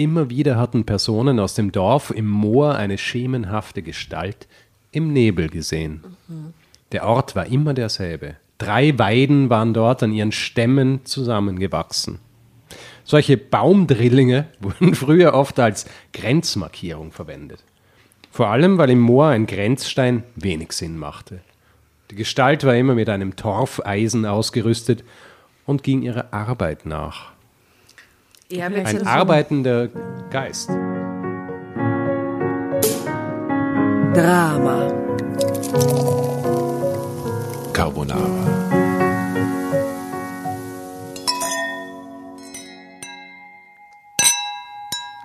Immer wieder hatten Personen aus dem Dorf im Moor eine schemenhafte Gestalt im Nebel gesehen. Der Ort war immer derselbe. Drei Weiden waren dort an ihren Stämmen zusammengewachsen. Solche Baumdrillinge wurden früher oft als Grenzmarkierung verwendet. Vor allem, weil im Moor ein Grenzstein wenig Sinn machte. Die Gestalt war immer mit einem Torfeisen ausgerüstet und ging ihrer Arbeit nach. Ein arbeitender Geist. Drama. Carbonara.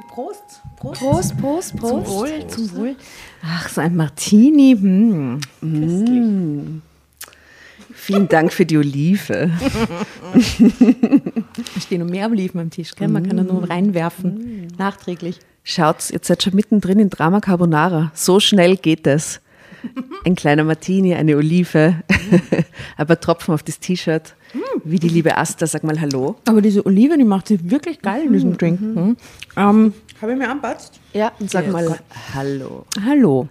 Prost. Prost. Prost, Prost, Prost. Zum Wohl, zum Wohl. Ach, so ein Martini. Hm. Mm. Vielen Dank für die Olive. Da stehen noch mehr Oliven am Tisch, gell? Man kann da nur reinwerfen, nachträglich. Schaut, ihr seid schon mittendrin in Drama Carbonara. So schnell geht es. Ein kleiner Martini, eine Olive, ein paar Tropfen auf das T-Shirt. Wie die liebe Asta, sag mal Hallo. Aber diese Olive, die macht sich wirklich geil in diesem Drink. Mhm. Ähm, Habe ich mir anpasst? Ja, und sag Ja, mal. Hallo. Hallo.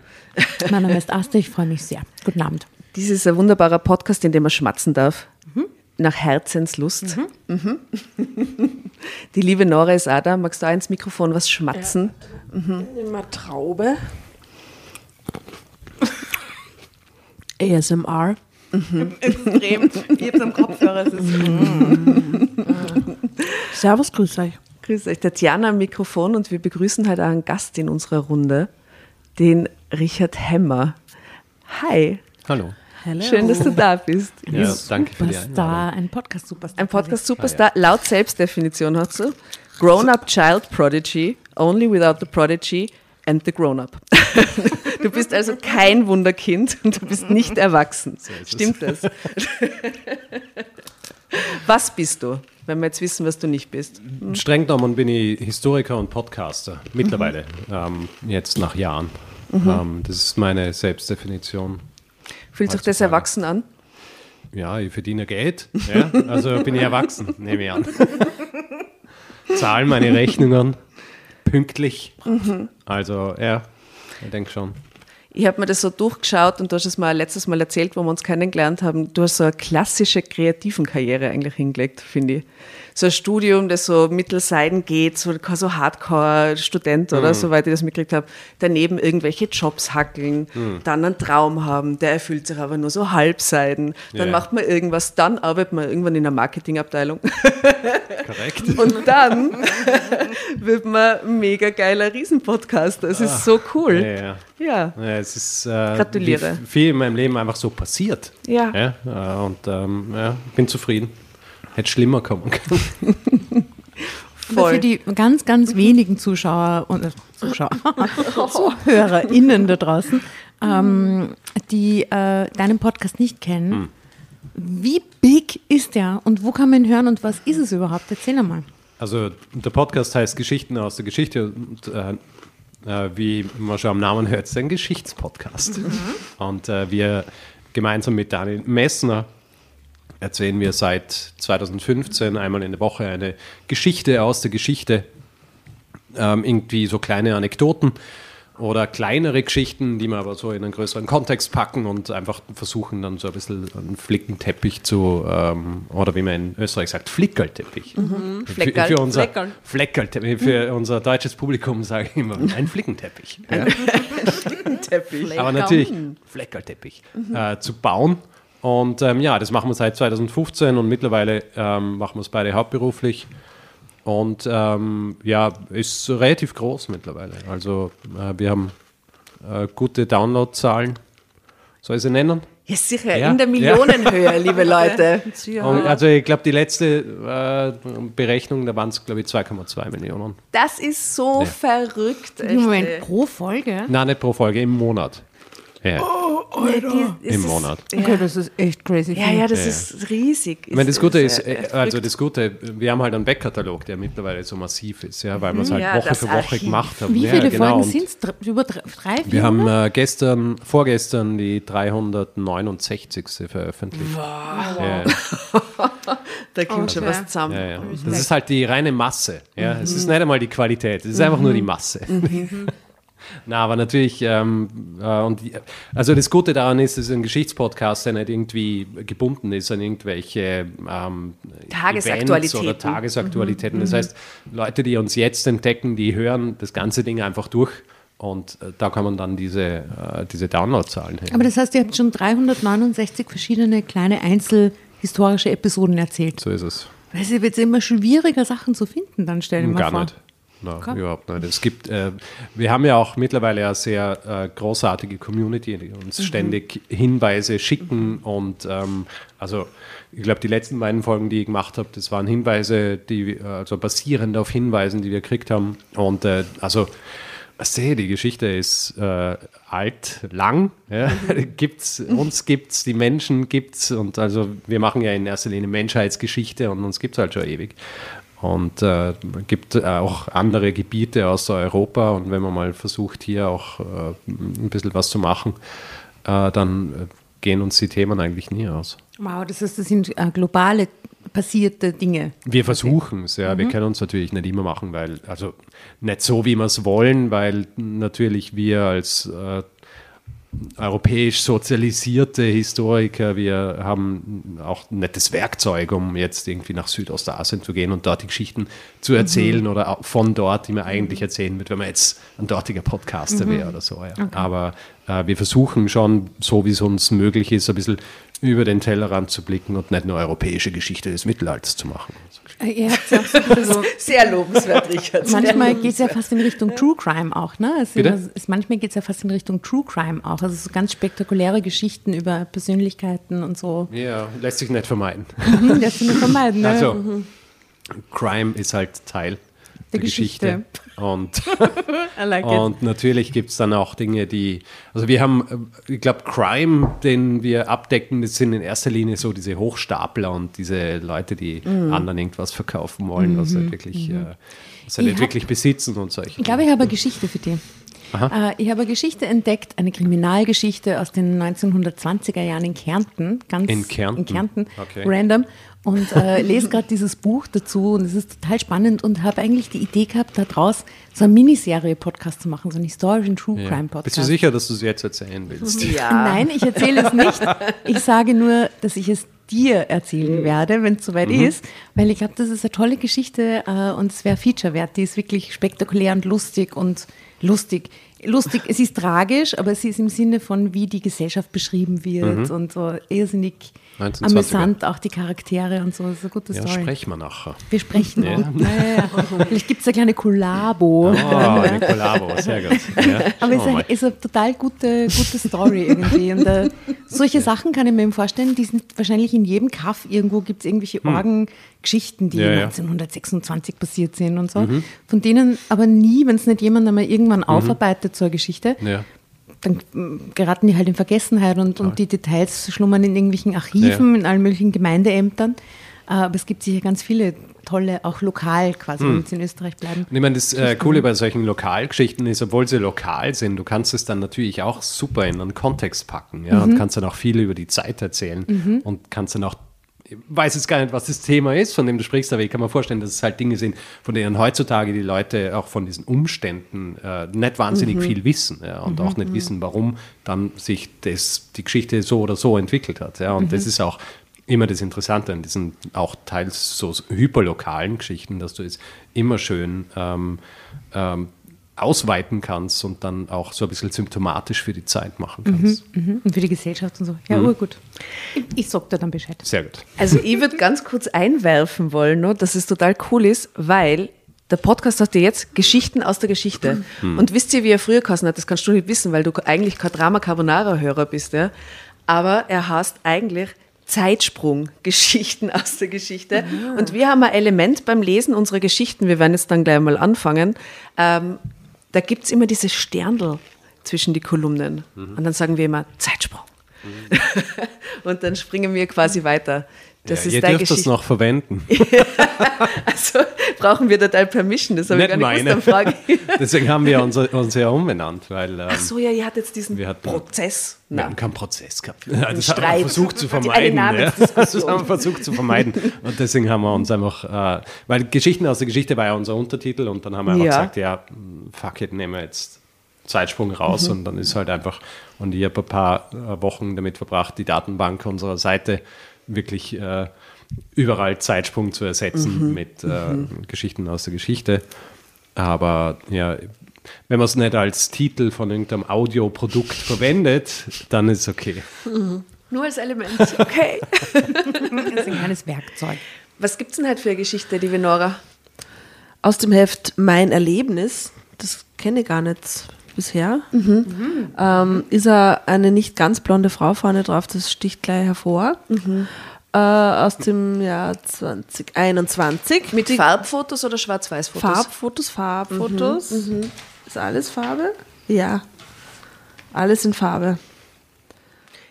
Mein Name ist Asta, ich freue mich sehr. Guten Abend. Dies ist ein wunderbarer Podcast, in dem man schmatzen darf. Nach Herzenslust. Mhm. Die liebe Nora ist auch da. Magst du auch ins Mikrofon was schmatzen? Immer Traube. ASMR. Extrem. Ich hab's am Kopfhörer. Es ist Servus, grüß euch. Grüß euch, Tatjana am Mikrofon und wir begrüßen heute auch einen Gast in unserer Runde, den Richard Hemmer. Hi, Hallo. Hello. schön, dass du da bist. Ja, danke für die Einladung. ein Podcast-Superstar. Ein Podcast-Superstar, laut Selbstdefinition hast du. Grown-up Child Prodigy, only without the Prodigy and the Grown-up. Du bist also kein Wunderkind und du bist nicht erwachsen. Stimmt das? Was bist du, wenn wir jetzt wissen, was du nicht bist? Streng genommen bin ich Historiker und Podcaster. Mittlerweile. Ähm, jetzt nach Jahren. Ähm, das ist meine Selbstdefinition. Fühlt sich das erwachsen an? Ja, ich verdiene Geld. Ja, also bin ich erwachsen, nehme ich an. Zahlen meine Rechnungen pünktlich. Also, ja, ich denke schon. Ich habe mir das so durchgeschaut und du hast es mal letztes Mal erzählt, wo wir uns kennengelernt haben. Du hast so eine klassische kreativen Karriere eigentlich hingelegt, finde ich. So ein Studium, das so mittelseiden geht, so so Hardcore-Student oder soweit ich das mitgekriegt habe. Daneben irgendwelche Jobs hackeln, dann einen Traum haben, der erfüllt sich aber nur so halbseiden. Dann Ja. macht man irgendwas, dann arbeitet man irgendwann in der Marketingabteilung. Korrekt. Und dann wird man mega geiler Riesenpodcaster. Es ist so cool. Ja, ja. Ja. Es ist äh, Gratuliere. viel in meinem Leben einfach so passiert. Ja. ja äh, und ähm, ja, bin zufrieden. Hätte schlimmer kommen können. Aber Für die ganz, ganz wenigen Zuschauer und äh, Zuschauer, ZuhörerInnen da draußen, ähm, die äh, deinen Podcast nicht kennen, wie big ist der und wo kann man ihn hören und was ist es überhaupt? Erzähl einmal. Also der Podcast heißt Geschichten aus der Geschichte und äh, äh, wie man schon am Namen hört, ist ein Geschichtspodcast. Und äh, wir gemeinsam mit Daniel Messner erzählen wir seit 2015 einmal in der Woche eine Geschichte aus der Geschichte. Ähm, irgendwie so kleine Anekdoten oder kleinere Geschichten, die wir aber so in einen größeren Kontext packen und einfach versuchen dann so ein bisschen einen Flickenteppich zu, ähm, oder wie man in Österreich sagt, Flickerlteppich. Für, Fleckerl. für unser Fleckerl. Fleckerlteppich, für unser deutsches Publikum sage ich immer, ein Flickenteppich. Ja. Teppich. Aber natürlich Fleckerlteppich äh, zu bauen. Und ähm, ja, das machen wir seit 2015 und mittlerweile ähm, machen wir es beide hauptberuflich. Und ähm, ja, ist relativ groß mittlerweile. Also äh, wir haben äh, gute Downloadzahlen. Soll ich sie nennen? Ja, sicher, Ja, in der Millionenhöhe, liebe Leute. Und, also ich glaube, die letzte äh, Berechnung, da waren es, glaube ich, 2,2 Millionen. Das ist so Ja. verrückt. Moment, pro Folge? Nein, nicht pro Folge, im Monat. Ja. Nee, die- es Im ist- Monat. Okay, das ist echt crazy. Ja, ja, das Ja. ist riesig. Ich meine, das Gute ist, äh, also das Gute, wir haben halt einen Backkatalog, der mittlerweile so massiv ist, ja, weil wir es halt Ja, Woche das für Woche Archiv. gemacht haben. Wie ja, viele genau. Folgen Und sind es? Über drei, drei vier? Wir haben äh, gestern, vorgestern die 369. veröffentlicht. Ja, da kommt schon Okay. was zusammen. ja, ja. Das ist halt die reine Masse. Ja. Es ist nicht einmal die Qualität, es ist einfach nur die Masse. Na, aber natürlich, ähm, äh, und also das Gute daran ist, es ist ein Geschichtspodcast, der nicht irgendwie gebunden ist an irgendwelche ähm, Tagesaktualitäten. Oder Tagesaktualitäten. Das heißt, Leute, die uns jetzt entdecken, die hören das ganze Ding einfach durch und äh, da kann man dann diese, äh, diese Downloadzahlen her. Aber das heißt, ihr habt schon 369 verschiedene kleine einzelhistorische Episoden erzählt. So ist es. Es wird jetzt immer schwieriger, Sachen zu finden, dann stell dir mal Gar vor. nicht. Nein, überhaupt nicht. Es gibt, äh, wir haben ja auch mittlerweile eine sehr äh, großartige Community, die uns Mhm. ständig Hinweise schicken und ähm, also ich glaube, die letzten beiden Folgen, die ich gemacht habe, das waren Hinweise, die also basierend auf Hinweisen, die wir gekriegt haben und äh, also sehe, die Geschichte ist äh, alt, lang. Ja. gibt's, uns gibt's, die Menschen gibt's und also wir machen ja in erster Linie Menschheitsgeschichte und uns gibt's halt schon ewig. Und äh, gibt auch andere Gebiete außer Europa und wenn man mal versucht, hier auch äh, ein bisschen was zu machen, äh, dann äh, gehen uns die Themen eigentlich nie aus. Wow, das heißt, das sind äh, globale passierte Dinge. Wir versuchen es, ja. Wir können uns natürlich nicht immer machen, weil, also nicht so, wie wir es wollen, weil natürlich wir als äh, europäisch sozialisierte Historiker, wir haben auch nicht das Werkzeug, um jetzt irgendwie nach Südostasien zu gehen und dort die Geschichten zu erzählen oder auch von dort, die man eigentlich erzählen wird, wenn man jetzt ein dortiger Podcaster wäre oder so. Ja. Aber äh, wir versuchen schon, so wie es uns möglich ist, ein bisschen über den Tellerrand zu blicken und nicht nur europäische Geschichte des Mittelalters zu machen. Äh, ihr habt ja auch so, Sehr lobenswert, Richard. Manchmal geht es ja fast in Richtung True Crime auch, ne? Es Bitte? Immer, es, manchmal geht es ja fast in Richtung True Crime auch. Also so ganz spektakuläre Geschichten über Persönlichkeiten und so. Ja, lässt sich nicht vermeiden. Hm, das sind wir vermeiden, ne? Also, Crime ist halt Teil der, Geschichte. Geschichte. Und, like und natürlich gibt es dann auch Dinge, die, also wir haben, äh, ich glaube, Crime, den wir abdecken, das sind in erster Linie so diese Hochstapler und diese Leute, die Mhm. anderen irgendwas verkaufen wollen, was halt wirklich, äh, was halt hab- wirklich besitzen und solche. Ich glaube, ich habe eine Geschichte für dich. Äh, ich habe eine Geschichte entdeckt, eine Kriminalgeschichte aus den 1920er Jahren in Kärnten. Ganz In Kärnten? In Kärnten, Okay. random. Und äh, lese gerade dieses Buch dazu und es ist total spannend und habe eigentlich die Idee gehabt, daraus so eine Miniserie-Podcast zu machen, so einen historischen True Ja. Crime-Podcast. Bist du sicher, dass du es jetzt erzählen willst? Ja. Nein, ich erzähle es nicht. Ich sage nur, dass ich es dir erzählen werde, wenn es soweit ist, weil ich glaube, das ist eine tolle Geschichte äh, und es wäre Feature wert. Die ist wirklich spektakulär und lustig und lustig. Lustig, es ist tragisch, aber es ist im Sinne von, wie die Gesellschaft beschrieben wird und so irrsinnig 1920er. amüsant, auch die Charaktere und so. Das ist eine gute Ja, Story. sprechen wir nachher. Wir sprechen. Ja. Ja. Ja, ja, ja. Vielleicht gibt es eine kleine Kollabo. Oh, eine Kollabo, sehr gut. Ja, Aber es ist eine, mal. ist eine total gute, gute Story irgendwie. Und äh, solche Sachen kann ich mir vorstellen, die sind wahrscheinlich in jedem Kaff irgendwo gibt es irgendwelche Orgengeschichten, die Hm. Ja, ja. 1926 passiert sind und so. Von denen aber nie, wenn es nicht jemand einmal irgendwann Mhm. aufarbeitet, eine Geschichte, Ja. Dann mm, geraten die halt in Vergessenheit und, und die Details schlummern in irgendwelchen Archiven, in allen möglichen Gemeindeämtern. Äh, Aber es gibt sicher ganz viele tolle, auch lokal quasi, Hm. wenn wir jetzt in Österreich bleiben. Und ich meine, das äh, Coole bei solchen Lokalgeschichten ist, obwohl sie lokal sind, du kannst es dann natürlich auch super in einen Kontext packen, ja, Mhm. und kannst dann auch viel über die Zeit erzählen und kannst dann auch, weiß jetzt gar nicht, was das Thema ist, von dem du sprichst, aber ich kann mir vorstellen, dass es halt Dinge sind, von denen heutzutage die Leute auch von diesen Umständen äh, nicht wahnsinnig viel wissen, ja, und auch nicht wissen, warum dann sich das, die Geschichte so oder so entwickelt hat, ja, und das ist auch immer das Interessante an diesen auch teils so hyperlokalen Geschichten, dass du es immer schön ähm, ähm, ausweiten kannst und dann auch so ein bisschen symptomatisch für die Zeit machen kannst. Mhm. Und für die Gesellschaft und so. Ja, Mhm. urgut. Ich, ich sag dir dann Bescheid. Sehr gut. Also ich würde ganz kurz einwerfen wollen, nur, dass es total cool ist, weil der Podcast hat ja jetzt Geschichten aus der Geschichte. Und wisst ihr, wie er früher geheißen hat? Das kannst du nicht wissen, weil du eigentlich kein Drama Carbonara-Hörer bist. Ja? Aber er heißt eigentlich Zeitsprung, Geschichten aus der Geschichte. Und wir haben ein Element beim Lesen unserer Geschichten, wir werden jetzt dann gleich mal anfangen, ähm, da gibt es immer diese Sterndl. zwischen die Kolumnen. Mhm. Und dann sagen wir immer Zeitsprung. und dann springen wir quasi weiter. Das ja, ist ihr deine dürft das Geschichte. noch verwenden. Also brauchen wir da dein Permission, das habe ich Nicht gar nicht meine. gewusst, frage ich. Deswegen haben wir uns, uns ja umbenannt, weil ähm, Ach so, ja, ihr hattet jetzt diesen Wir hatten- Prozess. wir Na, hatten keinen Prozess gehabt. Das haben wir Streit. versucht zu vermeiden. Ja. Das haben wir versucht zu vermeiden. Und deswegen haben wir uns einfach, äh, weil Geschichten aus der Geschichte war ja unser Untertitel und dann haben wir einfach Ja. gesagt, ja, fuck it, nehmen wir jetzt Zeitsprung raus und dann ist halt einfach, und ich habe ein paar äh, Wochen damit verbracht, die Datenbank unserer Seite wirklich äh, überall Zeitsprung zu ersetzen mit äh, Geschichten aus der Geschichte. Aber ja, wenn man es nicht als Titel von irgendeinem Audioprodukt verwendet, dann ist es okay. nur als Element. Okay. Das ist ein kleines Werkzeug. Was gibt es denn halt für eine Geschichte, liebe Nora? Aus dem Heft Mein Erlebnis, das kenne ich gar nicht bisher, ähm, ist er eine nicht ganz blonde Frau vorne drauf, das sticht gleich hervor. Äh, aus dem Jahr 2021. Mit Die Farbfotos oder Schwarz-Weiß-Fotos? Farbfotos, Farbfotos. Ist alles Farbe? Ja. Alles in Farbe.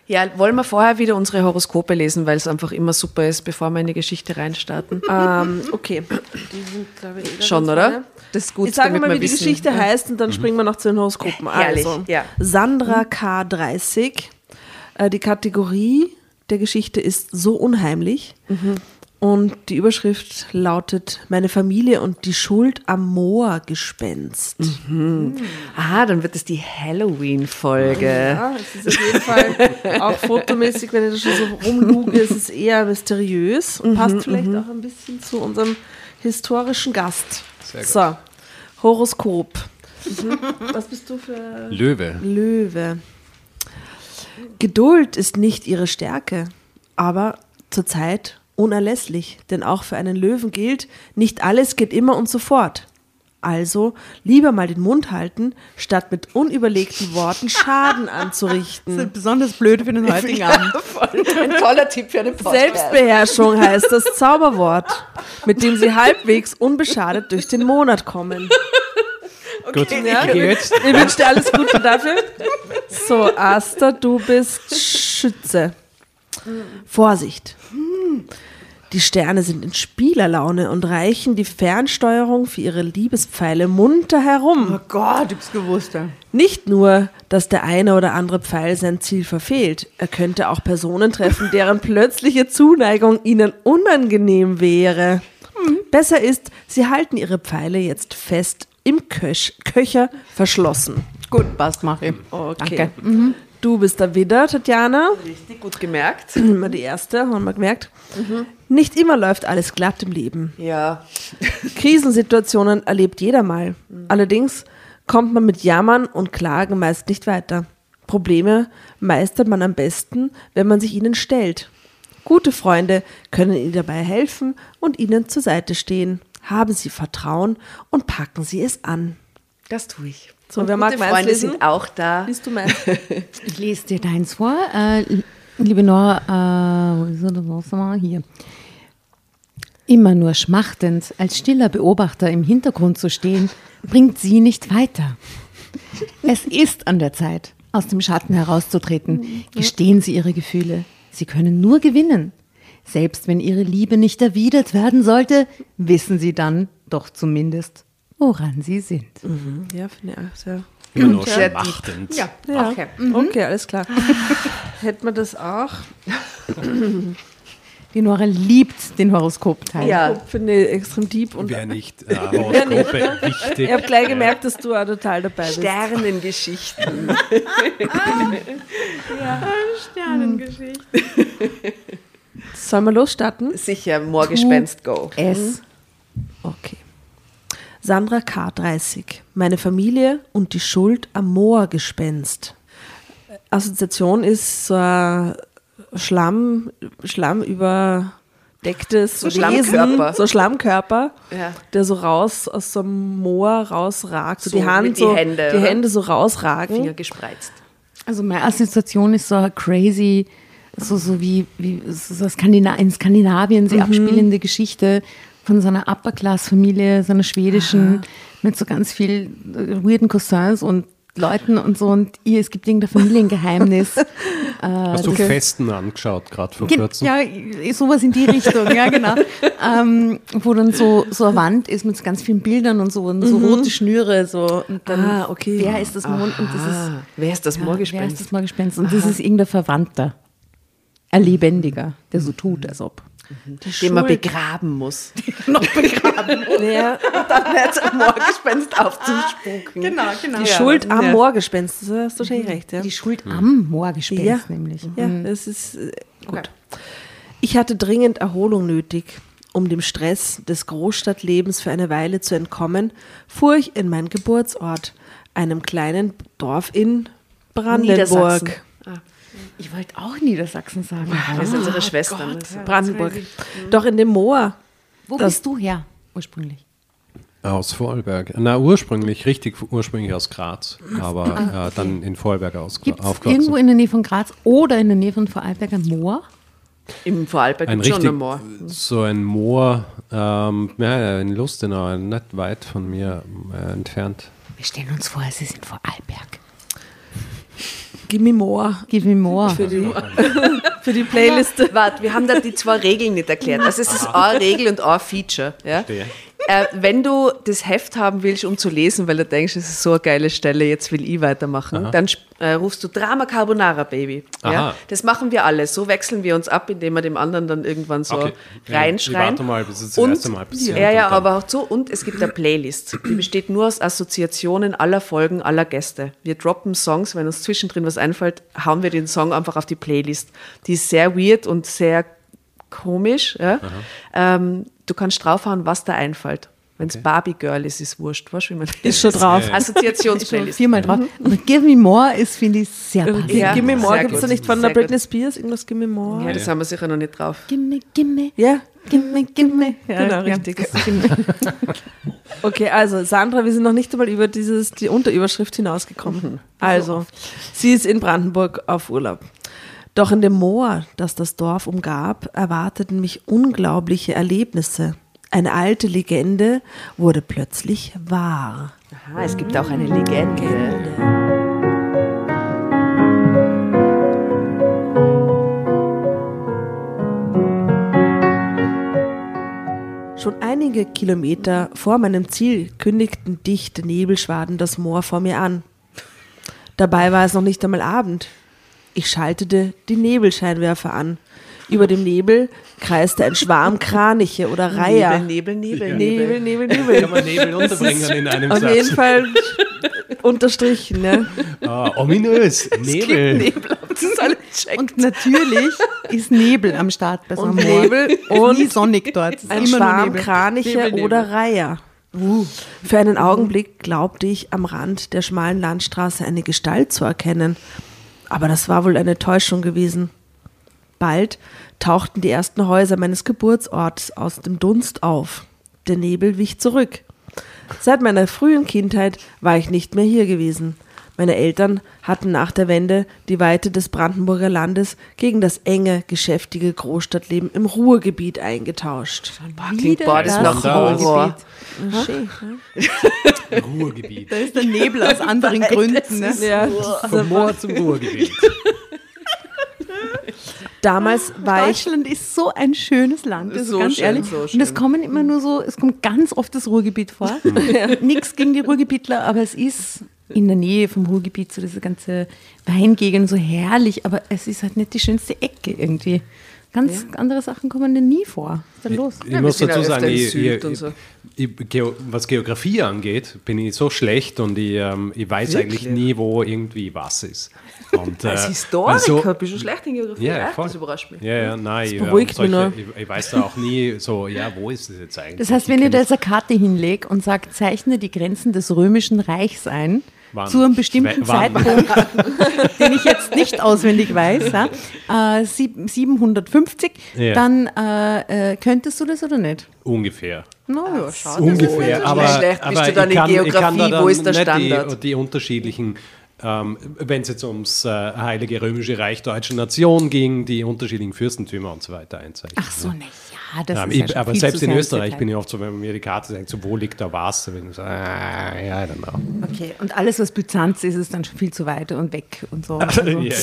Ja, wollen wir vorher wieder unsere Horoskope lesen, weil es einfach immer super ist, bevor wir in die Geschichte reinstarten. Ähm, okay. Die sind, glaube ich, eh Schon, oder? vorne. Das ist gut, ich sage mal, wie die wissen. Geschichte heißt und dann springen wir noch zu den Horoskopen. Herrlich, Also, ja. Sandra K30. Äh, die Kategorie der Geschichte ist so unheimlich. Und die Überschrift lautet Meine Familie und die Schuld am Moorgespenst. Ah, dann wird es die Halloween-Folge. Ja, es ist auf jeden Fall auch fotomäßig, wenn ich da schon so rumluge, es ist eher mysteriös und passt vielleicht auch ein bisschen zu unserem historischen Gast. So, Horoskop. Mhm. Was bist du für Löwe. Löwe? Geduld ist nicht ihre Stärke, aber zurzeit unerlässlich, denn auch für einen Löwen gilt, nicht alles geht immer und sofort. Also lieber mal den Mund halten, statt mit unüberlegten Worten Schaden anzurichten. Das ist besonders blöd für den heutigen Abend. Ein toller Tipp für einen Podcast. Selbstbeherrschung heißt das Zauberwort, mit dem sie halbwegs unbeschadet durch den Monat kommen. Gut, Ja. ich. Ich wünsche dir alles Gute dafür. So, Asta, du bist Schütze. Vorsicht. Die Sterne sind in Spielerlaune und reichen die Fernsteuerung für ihre Liebespfeile munter herum. Oh Gott, ich hab's gewusst. Ja. Nicht nur, dass der eine oder andere Pfeil sein Ziel verfehlt, er könnte auch Personen treffen, deren plötzliche Zuneigung ihnen unangenehm wäre. Besser ist, sie halten ihre Pfeile jetzt fest im Köch Köcher verschlossen. Gut, passt, mach ich. Okay. Danke. Du bist der Widder, Tatjana. Richtig gut gemerkt. Immer die erste, haben wir gemerkt. Nicht immer läuft alles glatt im Leben. Ja. Krisensituationen erlebt jeder mal. Allerdings kommt man mit Jammern und Klagen meist nicht weiter. Probleme meistert man am besten, wenn man sich ihnen stellt. Gute Freunde können Ihnen dabei helfen und Ihnen zur Seite stehen. Haben Sie Vertrauen und packen Sie es an. Das tue ich. So, Und wer mag meins Freunde lesen? sind auch da. Liest du meins? Ich lese dir deins vor. Äh, liebe Nora, äh, wo ist er denn? Was haben wir hier? Immer nur schmachtend als stiller Beobachter im Hintergrund zu stehen, bringt sie nicht weiter. Es ist an der Zeit, aus dem Schatten herauszutreten. Gestehen Sie Ihre Gefühle. Sie können nur gewinnen. Selbst wenn Ihre Liebe nicht erwidert werden sollte, wissen Sie dann doch zumindest, woran Sie sind. ja, finde ich auch sehr. Immer nur Sehr schmachtend. Ja, Okay. okay, alles klar. Hätten wir das auch? Die Nora liebt den Horoskopteil. Ja. Finde ich extrem deep. Und Wäre nicht äh, Horoskope wichtig. ich habe gleich gemerkt, dass du auch total dabei bist. Sternengeschichten. Sollen wir losstarten? Sicher, Moorgespenst, go. Es. Okay. Sandra K. 30. Meine Familie und die Schuld am Moorgespenst. Assoziation ist so ein Schlamm, Schlamm überdecktes So Wesen, Schlammkörper. so Schlammkörper, Ja. der so raus aus so einem Moor rausragt, so, So die Hand mit die so Hände, die? Hände so rausragen. Finger gespreizt. Also meine Assoziation ist so ein crazy, so, so wie, wie so Skandina in Skandinavien sie abspielende Geschichte von so einer Upper-Class-Familie, so einer schwedischen, mit so ganz viel äh, weirden Cousins und Leuten und so und ihr, es gibt irgendein Familiengeheimnis. äh, Hast du das- Festen angeschaut, gerade vor kurzem? Ja, sowas in die Richtung, ja, genau. ähm, wo dann so, so eine Wand ist mit ganz vielen Bildern und so und so rote Schnüre. So, und dann, Ah, okay. Wer ist das Mond? Und das ist, wer ist das ja, Moorgespenst? Wer ist das Moorgespenst? Und das ist irgendein Verwandter. Ein Lebendiger, der so tut, als ob. Den man begraben muss. Ja, Dann wird ein Moorgespenst aufzuspucken. Genau, genau. die Ja. Schuld am Ja. Moorgespenst, das hast du wahrscheinlich recht. Ja. Die Schuld am Moorgespenst Ja. nämlich. Ja, das ist äh, gut. Ich hatte dringend Erholung nötig. Um dem Stress des Großstadtlebens für eine Weile zu entkommen, fuhr ich in meinen Geburtsort, einem kleinen Dorf in Niedersachsen. Brandenburg. Ich wollte auch Niedersachsen sagen. Wir sind unsere Schwestern. Brandenburg. Doch in dem Moor. Wo Das- bist du her ursprünglich? Aus Vorarlberg. Na, ursprünglich, richtig ursprünglich aus Graz, aber Ah, äh, dann in Vorarlberg aus, Gibt es aufgewachsen. irgendwo in der Nähe von Graz oder in der Nähe von Vorarlberg ein Moor? Im Vorarlberg ein gibt schon richtig, ein Moor. so ein Moor, ähm, ja, in Lustenau, nicht weit von mir äh, entfernt. Wir stellen uns vor, es ist in Vorarlberg. Gimme Moor. Give me more. Für die, für die Playliste. Warte, wir haben da die zwei Regeln nicht erklärt. Also es ist eine Regel und ein Feature. Ja? Verstehe. Äh, wenn du das Heft haben willst, um zu lesen, weil du denkst, es ist so eine geile Stelle, jetzt will ich weitermachen, dann äh, rufst du Drama Carbonara Baby. Ja? Aha. Das machen wir alle. So wechseln wir uns ab, indem wir dem anderen dann irgendwann so Okay. Ja, reinschreien. warte mal, bis es das und, erste Mal passiert Ja, ja, aber auch so. Und es gibt eine Playlist. Die besteht nur aus Assoziationen aller Folgen, aller Gäste. Wir droppen Songs, wenn uns zwischendrin was einfällt, hauen wir den Song einfach auf die Playlist. Die ist sehr weird und sehr komisch. Ja? Ähm, du kannst draufhauen, was da einfällt. Wenn es Barbie Girl ist, ist wurscht. Weißt wie man Ist schon drauf. Assoziationsplaylist. Viermal drauf. Aber Give me more ist, finde ich, sehr passend. Ja, Gimme Moor sehr gibt es da nicht von Sehr der Britney gut. Spears? Irgendwas Gimme Moor? Ja, das haben wir sicher noch nicht drauf. Gimme, gimme, Ja. gimme, gimme. Ja, Genau, ja, richtig. Okay, also Sandra, wir sind noch nicht einmal über dieses, die Unterüberschrift hinausgekommen. Also, sie ist in Brandenburg auf Urlaub. Doch in dem Moor, das das Dorf umgab, erwarteten mich unglaubliche Erlebnisse. Eine alte Legende wurde plötzlich wahr. Aha, es gibt auch eine Legende. Schon einige Kilometer vor meinem Ziel kündigten dichte Nebelschwaden das Moor vor mir an. Dabei war es noch nicht einmal Abend. Ich schaltete die Nebelscheinwerfer an. Über dem Nebel kreiste ein Schwarm Kraniche oder Reiher. Nebel, Nebel, Nebel, Nebel, Nebel. Nebel, Nebel. Kann man Nebel unterbringen in einem Auf Satz. jeden Fall unterstrichen, ne? Ah, ominös, Nebel. Das ist alle check. Und natürlich ist Nebel am Start bei so einem Und. Nebel und nie sonnig dort. Es ist Ein immer Schwarm Nebel. Kraniche Nebel, Nebel. oder Reiher. Für einen Augenblick glaubte ich, am Rand der schmalen Landstraße eine Gestalt zu erkennen. Aber das war wohl eine Täuschung gewesen. Bald tauchten die ersten Häuser meines Geburtsorts aus dem Dunst auf. Der Nebel wich zurück. Seit meiner frühen Kindheit war ich nicht mehr hier gewesen. Meine Eltern hatten nach der Wende die Weite des Brandenburger Landes gegen das enge, geschäftige Großstadtleben im Ruhrgebiet eingetauscht. Klingt boah, das das nach Ruhrgebiet. Horror. Ruhrgebiet. Da ist der Nebel aus anderen Gründen. Ne? Ja, Vom Moor zum Ruhrgebiet. damals war ich Deutschland ist so ein schönes Land, also So ganz schön, ehrlich. so Und es schön. kommen immer nur so, es kommt ganz oft das Ruhrgebiet vor. Nichts gegen die Ruhrgebietler, aber es ist in der Nähe vom Ruhrgebiet so diese ganze Weingegend so herrlich, aber es ist halt nicht die schönste Ecke irgendwie. Ganz andere Sachen kommen da nie vor. Ist da los? Ich wir muss dazu ja sagen, ich, ich, und so. ich, Geo, was Geografie angeht, bin ich so schlecht und ich, ähm, ich weiß eigentlich nie, wo irgendwie was ist. Und, Als äh, Historiker also- bist du schlecht in Geografie. ja, ja, voll. Das überrascht mich. Ja, ja, nein, ich, beruhigt ähm, mich solche, ich, ich weiß da auch nie so, ja, wo ist es jetzt eigentlich? Das heißt, wenn ich da jetzt eine Karte hinlege und sage, zeichne die Grenzen des Römischen Reichs ein, Wann? zu einem bestimmten Wann? Zeitpunkt, den ich jetzt nicht auswendig weiß, ja, äh, sieb- 750, Ja. dann äh, äh, könntest du das oder nicht? Ungefähr. Na ja, schau. Ungefähr, so aber, schlecht bist aber du dann ich in kann, ich kann Geografie, da dann wo ist der nicht Standard? Die, die unterschiedlichen, ähm, wenn es jetzt ums äh, Heilige Römische Reich Deutsche Nation ging, die unterschiedlichen Fürstentümer und so weiter einzeichnen. Ach so, ja. Das Ja, ist ich, ja aber viel selbst zu in Österreich bin ich oft so, wenn man mir die Karte sagt, so, wo liegt der Wasser? Bin ich so, ah, ja, I don't know. Okay, und alles, was Byzanz ist, ist dann schon viel zu weit und weg und so. Also, ja, ja.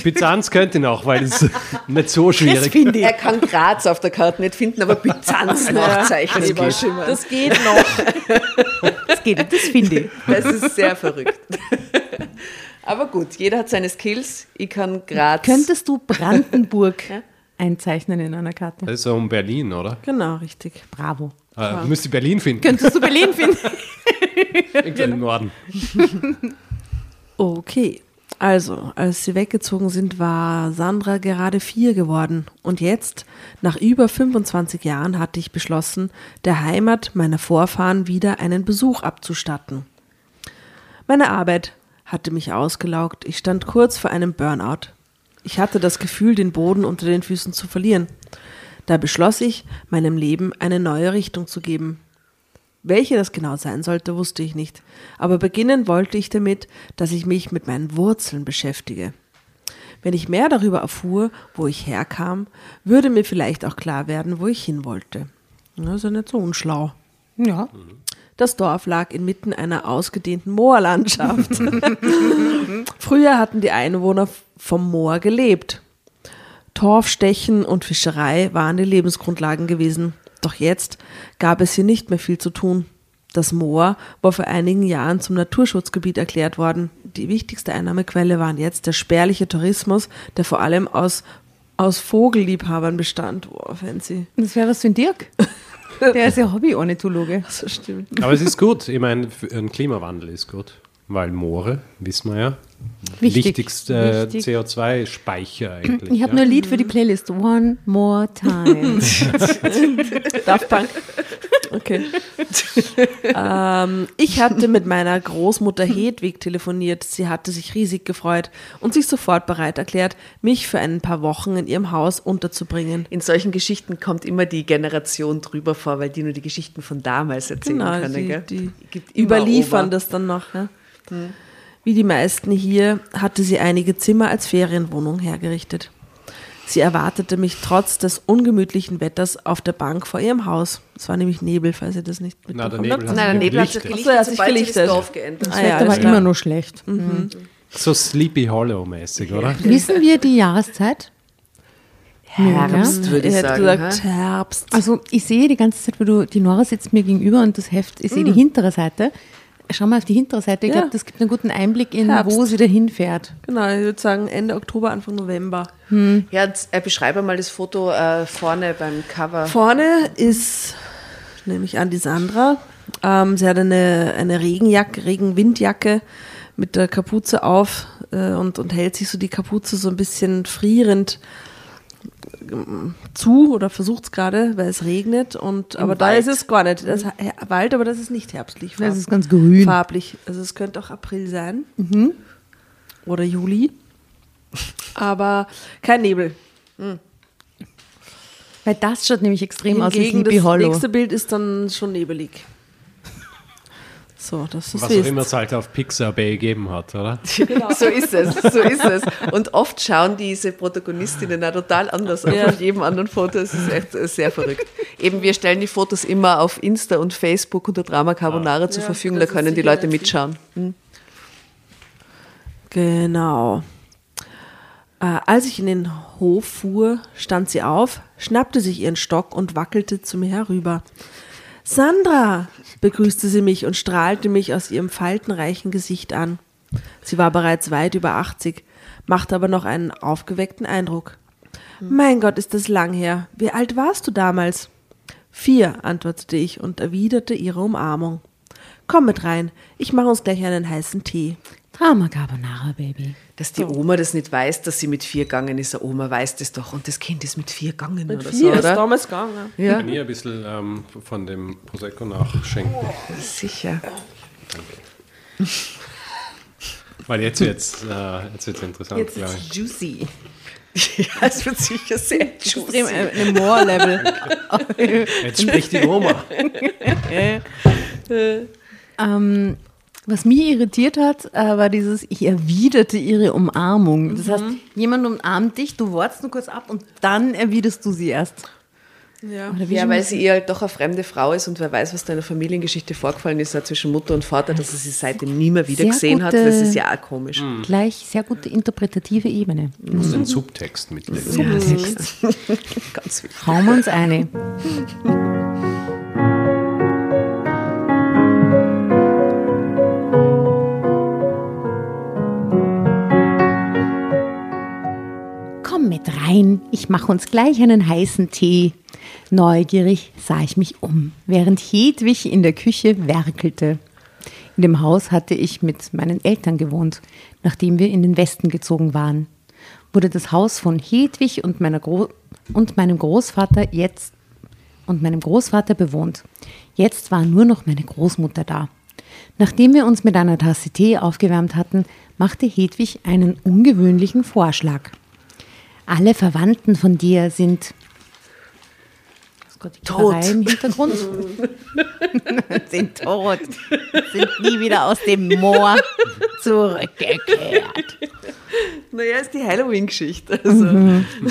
Byzanz könnte noch, weil es nicht so das schwierig ich. Er kann Graz auf der Karte nicht finden, aber Byzanz nachzeichnen. Das geht, das geht noch. Das geht, das finde ich. Das ist sehr verrückt. Aber gut, jeder hat seine Skills. Ich kann Graz. Könntest du Brandenburg einzeichnen in einer Karte? Das ist so um Berlin, oder? Genau, richtig. Bravo. Äh, müsste Berlin finden, Könntest du Berlin finden? irgendwo im Norden. Okay. Also, als sie weggezogen sind, war Sandra gerade vier geworden. Und jetzt, nach über 25 Jahren, hatte ich beschlossen, der Heimat meiner Vorfahren wieder einen Besuch abzustatten. Meine Arbeit hatte mich ausgelaugt. Ich stand kurz vor einem Burnout. Ich hatte das Gefühl, den Boden unter den Füßen zu verlieren. Da beschloss ich, meinem Leben eine neue Richtung zu geben. Welche das genau sein sollte, wusste ich nicht. Aber beginnen wollte ich damit, dass ich mich mit meinen Wurzeln beschäftige. Wenn ich mehr darüber erfuhr, wo ich herkam, würde mir vielleicht auch klar werden, wo ich hin wollte. Das ist ja nicht so unschlau. Ja. Das Dorf lag inmitten einer ausgedehnten Moorlandschaft. Früher hatten die Einwohner vom Moor gelebt. Torfstechen und Fischerei waren die Lebensgrundlagen gewesen. Doch jetzt gab es hier nicht mehr viel zu tun. Das Moor war vor einigen Jahren zum Naturschutzgebiet erklärt worden. Die wichtigste Einnahmequelle waren jetzt der spärliche Tourismus, der vor allem aus, aus Vogelliebhabern bestand. Oh, fancy. Das wäre was für ein Dirk. Der ist ja Hobby-Ornithologe. Das stimmt. Aber es ist gut. Ich meine, für- ein Klimawandel ist gut. Weil Moore, wissen wir ja, Wichtig. wichtigste Wichtig. CO2-Speicher eigentlich. Ich habe ja. nur ein Lied für die Playlist. One more time. Daft Punk. Okay. ähm, ich hatte mit meiner Großmutter Hedwig telefoniert. Sie hatte sich riesig gefreut und sich sofort bereit erklärt, mich für ein paar Wochen in ihrem Haus unterzubringen. In solchen Geschichten kommt immer die Generation drüber vor, weil die nur die Geschichten von damals erzählen Genau, können. die, gell? die überliefern Ober. das dann noch. Wie die meisten hier hatte sie einige Zimmer als Ferienwohnung hergerichtet. Sie erwartete mich trotz des ungemütlichen Wetters auf der Bank vor ihrem Haus. Es war nämlich Nebel, falls ihr das nicht mitbekommen Nebel habt. hat Nein, der Nebel hat sich gelichtet. so, hat sich gelichtet. das Dorf geändert Ah, hat. ja, Das war klar. immer nur schlecht. So Sleepy Hollow-mäßig, oder? Wissen wir die Jahreszeit? Herbst, würde ich hat sagen. gesagt? Herbst. Also ich sehe die ganze Zeit, wo du, die Nora sitzt mir gegenüber und das Heft, ich sehe die hintere Seite. Schau mal auf die hintere Seite. Ich Ja. glaube, das gibt einen guten Einblick in, Herbst. wo sie dahin fährt. Genau, ich würde sagen Ende Oktober, Anfang November. Ja, jetzt, äh, beschreibe mal das Foto äh, vorne beim Cover. Vorne ist, nehme ich an, die Sandra. Ähm, sie hat eine, eine Regenjacke, Regenwindjacke mit der Kapuze auf äh, und, und hält sich so die Kapuze so ein bisschen frierend zu oder versucht es gerade, weil es regnet. Und, aber da Wald. ist es gar nicht. Das ist Her- Wald, aber das ist nicht herbstlich. Das ist ganz grün. Farblich. Also es könnte auch April sein. Oder Juli. Aber kein Nebel. Weil das schaut nämlich extrem aus wie Hingegen Sleepy das Hollow. nächste Bild ist dann schon nebelig. So, das ist Was auch immer es halt auf Pixar Bay gegeben hat, oder? So ist es, so ist es. Und oft schauen diese Protagonistinnen auch total anders aus Ja. auf jedem anderen Foto. Es ist echt äh, sehr verrückt. Eben, wir stellen die Fotos immer auf Insta und Facebook unter Drama Carbonara zur Ja, Verfügung, das da können die Leute mitschauen. Hm. Genau. Äh, als ich in den Hof fuhr, stand sie auf, schnappte sich ihren Stock und wackelte zu mir herüber. Sandra, begrüßte sie mich und strahlte mich aus ihrem faltenreichen Gesicht an. Sie war bereits weit über 80, machte aber noch einen aufgeweckten Eindruck. Mein Gott, ist das lang her. Wie alt warst du damals? Vier, antwortete ich und erwiderte ihre Umarmung. Komm mit rein, ich mache uns gleich einen heißen Tee. Drama Carbonara, Baby. Dass die Oma das nicht weiß, dass sie mit vier gegangen ist. Eine Oma weiß das doch. Und das Kind ist mit vier gegangen oder so, Vier ist oder? damals gegangen. Ja, Kann ich ein bisschen ähm, von dem Prosecco nachschenken? sicher. Weil jetzt wird es äh, jetzt wird's interessant, Jetzt glaube ist ich. juicy. Ja, es wird sicher sehr Extrem juicy. äh, eine Moor-Level. Jetzt spricht die Oma. ähm, was mich irritiert hat, äh, war dieses, ich erwiderte ihre Umarmung. Das heißt, jemand umarmt dich, du wartest nur kurz ab und dann erwiderst du sie erst. Ja, ja weil sie ihr halt doch eine fremde Frau ist und wer weiß, was da in der Familiengeschichte vorgefallen ist, zwischen Mutter und Vater, dass er sie seitdem nie mehr wieder Sehr gesehen hat. Das ist ja auch komisch. Gleich sehr gute interpretative Ebene. Du musst den Subtext mitlesen. Subtext. Ganz wichtig. Hauen wir uns eine. mit rein, ich mache uns gleich einen heißen Tee. Neugierig sah ich mich um, während Hedwig in der Küche werkelte. In dem Haus hatte ich mit meinen Eltern gewohnt, nachdem wir in den Westen gezogen waren. Wurde das Haus von Hedwig und, meiner Gro und meinem Großvater jetzt und meinem Großvater bewohnt. Jetzt war nur noch meine Großmutter da. Nachdem wir uns mit einer Tasse Tee aufgewärmt hatten, machte Hedwig einen ungewöhnlichen Vorschlag. Alle Verwandten von dir sind Was Gott, Tot. Im Hintergrund sind tot, sind nie wieder aus dem Moor zurückgekehrt. Naja, ist die Halloween-Geschichte. Also.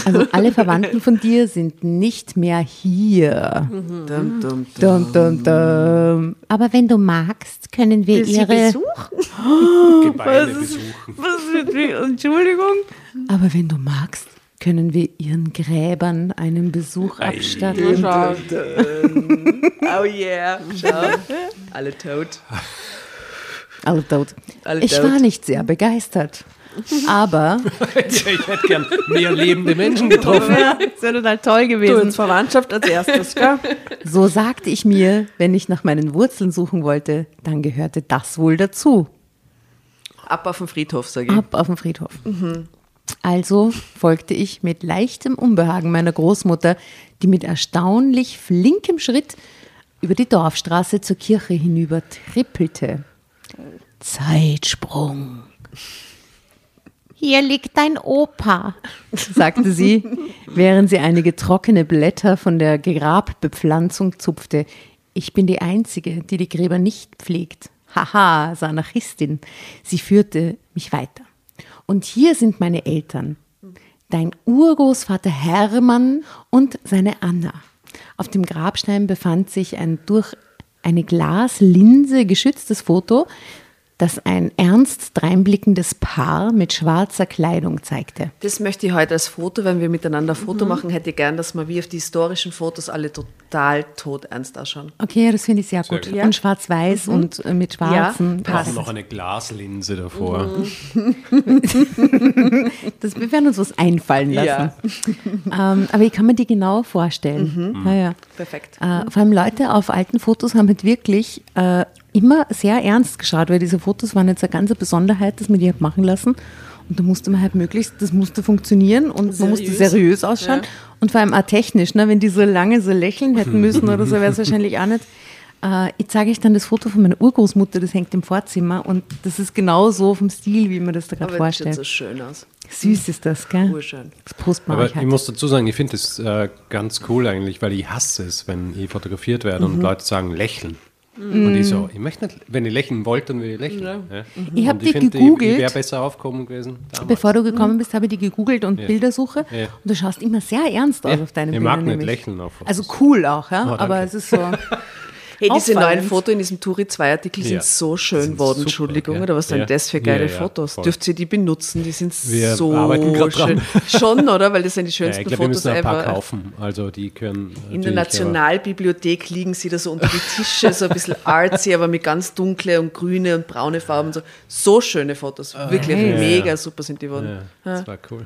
Also alle Verwandten von dir sind nicht mehr hier. Dum, dum, dum. Dum, dum, dum. Aber wenn du magst, können wir ihre. Gebeine besuchen. Entschuldigung. Aber wenn du magst, können wir ihren Gräbern einen Besuch abstatten. Oh yeah, schau. Alle tot. Alle tot. Alle Ich tot. war nicht sehr begeistert. Aber ich hätte gern mehr lebende Menschen getroffen. das wäre total toll Du gewesen. ins Verwandtschaft als erstes, gell? So sagte ich mir, wenn ich nach meinen Wurzeln suchen wollte, dann gehörte das wohl dazu. Ab auf den Friedhof, sage ich. Ab auf den Friedhof. Also folgte ich mit leichtem Unbehagen meiner Großmutter, die mit erstaunlich flinkem Schritt über die Dorfstraße zur Kirche hinüber trippelte. Zeitsprung. Hier liegt dein Opa, sagte sie, während sie einige trockene Blätter von der Grabbepflanzung zupfte. Ich bin die Einzige, die die Gräber nicht pflegt. Haha, sah Anarchistin. Sie führte mich weiter. Und hier sind meine Eltern. Dein Urgroßvater Hermann und seine Anna. Auf dem Grabstein befand sich ein durch eine Glaslinse geschütztes Foto, das ein ernst dreinblickendes Paar mit schwarzer Kleidung zeigte. Das möchte ich heute als Foto, wenn wir miteinander ein Foto machen, hätte ich gern, dass wir wie auf die historischen Fotos alle total tot ernst ausschauen. Okay, ja, das finde ich sehr gut. gut. Ja. Und schwarz-weiß und äh, mit schwarzen. Ja, Wir brauchen passt. noch eine Glaslinse davor. Das, wir werden uns was einfallen lassen. Ja. Ähm, aber ich kann mir die genau vorstellen. Ja, ja. Perfekt. Äh, vor allem Leute auf alten Fotos haben halt wirklich äh, immer sehr ernst geschaut, weil diese Fotos waren jetzt eine ganze Besonderheit, dass man die hat machen lassen. Und da musste man halt möglichst, das musste funktionieren und man musste Seriös. seriös ausschauen. Und vor allem auch technisch, ne? wenn die so lange so lächeln hätten müssen oder so, wäre es wahrscheinlich auch nicht. Äh, ich zeige euch dann das Foto von meiner Urgroßmutter, das hängt im Vorzimmer und das ist genau so vom Stil, wie man das da gerade Aber das sieht vorstellt. so schön aus. Süß ist das, gell? Urschön. Das wir Aber euch halt. ich muss dazu sagen, ich finde das äh, ganz cool eigentlich, weil ich hasse es, wenn ich fotografiert werde Mhm. und Leute sagen, lächeln. Und ich so, ich möchte nicht, wenn ich lächeln wollte, dann will ich lächeln. Ja. Ich hab Und die find, gegoogelt. Ich, wäre besser aufgekommen gewesen. damals. Bevor du gekommen bist, habe ich die gegoogelt und Ja. Bildersuche. Ja. Und du schaust immer sehr ernst aus Ja, auf deinen ich Bildern. mag nicht nämlich. lächeln auf Fotos. Also cool auch, ja. Oh, aber es ist so. Hey, diese neuen Fotos in diesem Turi 2 Artikel Ja. sind so schön Sind geworden, super, Entschuldigung, ja. oder was sind Ja. das für geile Ja, ja, Fotos? voll. Dürft ihr die benutzen? Die sind Wir so schön. Schon, oder? Weil das sind die ja, schönsten ich glaube, wir Fotos müssen ein paar ever. kaufen. Also die können In der Nationalbibliothek liegen sie da so unter die Tische, so ein bisschen artsy, aber mit ganz dunkle und grüne und braune Farben. So, so schöne Fotos. Wirklich hey. mega Ja. super sind die geworden. Ja, das war cool.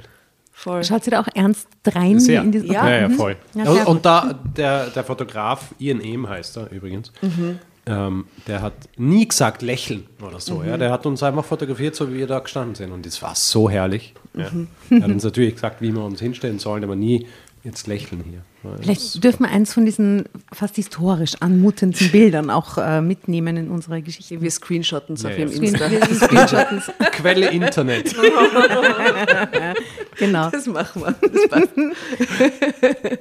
Voll. Schaut sie da auch ernst rein Sehr. in diese Ja. Ja, ja, Mhm. voll. Ja, und sehr und da, der, der Fotograf, Ian Ehm heißt er übrigens, Mhm. ähm, der hat nie gesagt lächeln oder so. Mhm. Ja? Der hat uns einfach fotografiert, so wie wir da gestanden sind. Und das war so herrlich. Ja. Mhm. Er hat uns natürlich gesagt, wie wir uns hinstellen sollen, aber nie jetzt lächeln hier. Ja, Vielleicht dürfen wir eins von diesen fast historisch anmutenden Bildern auch äh, mitnehmen in unsere Geschichte. Wir screenshotten es auf Ja, ihrem ja. Insta. Quelle Internet. Genau. Das machen wir. Das passt.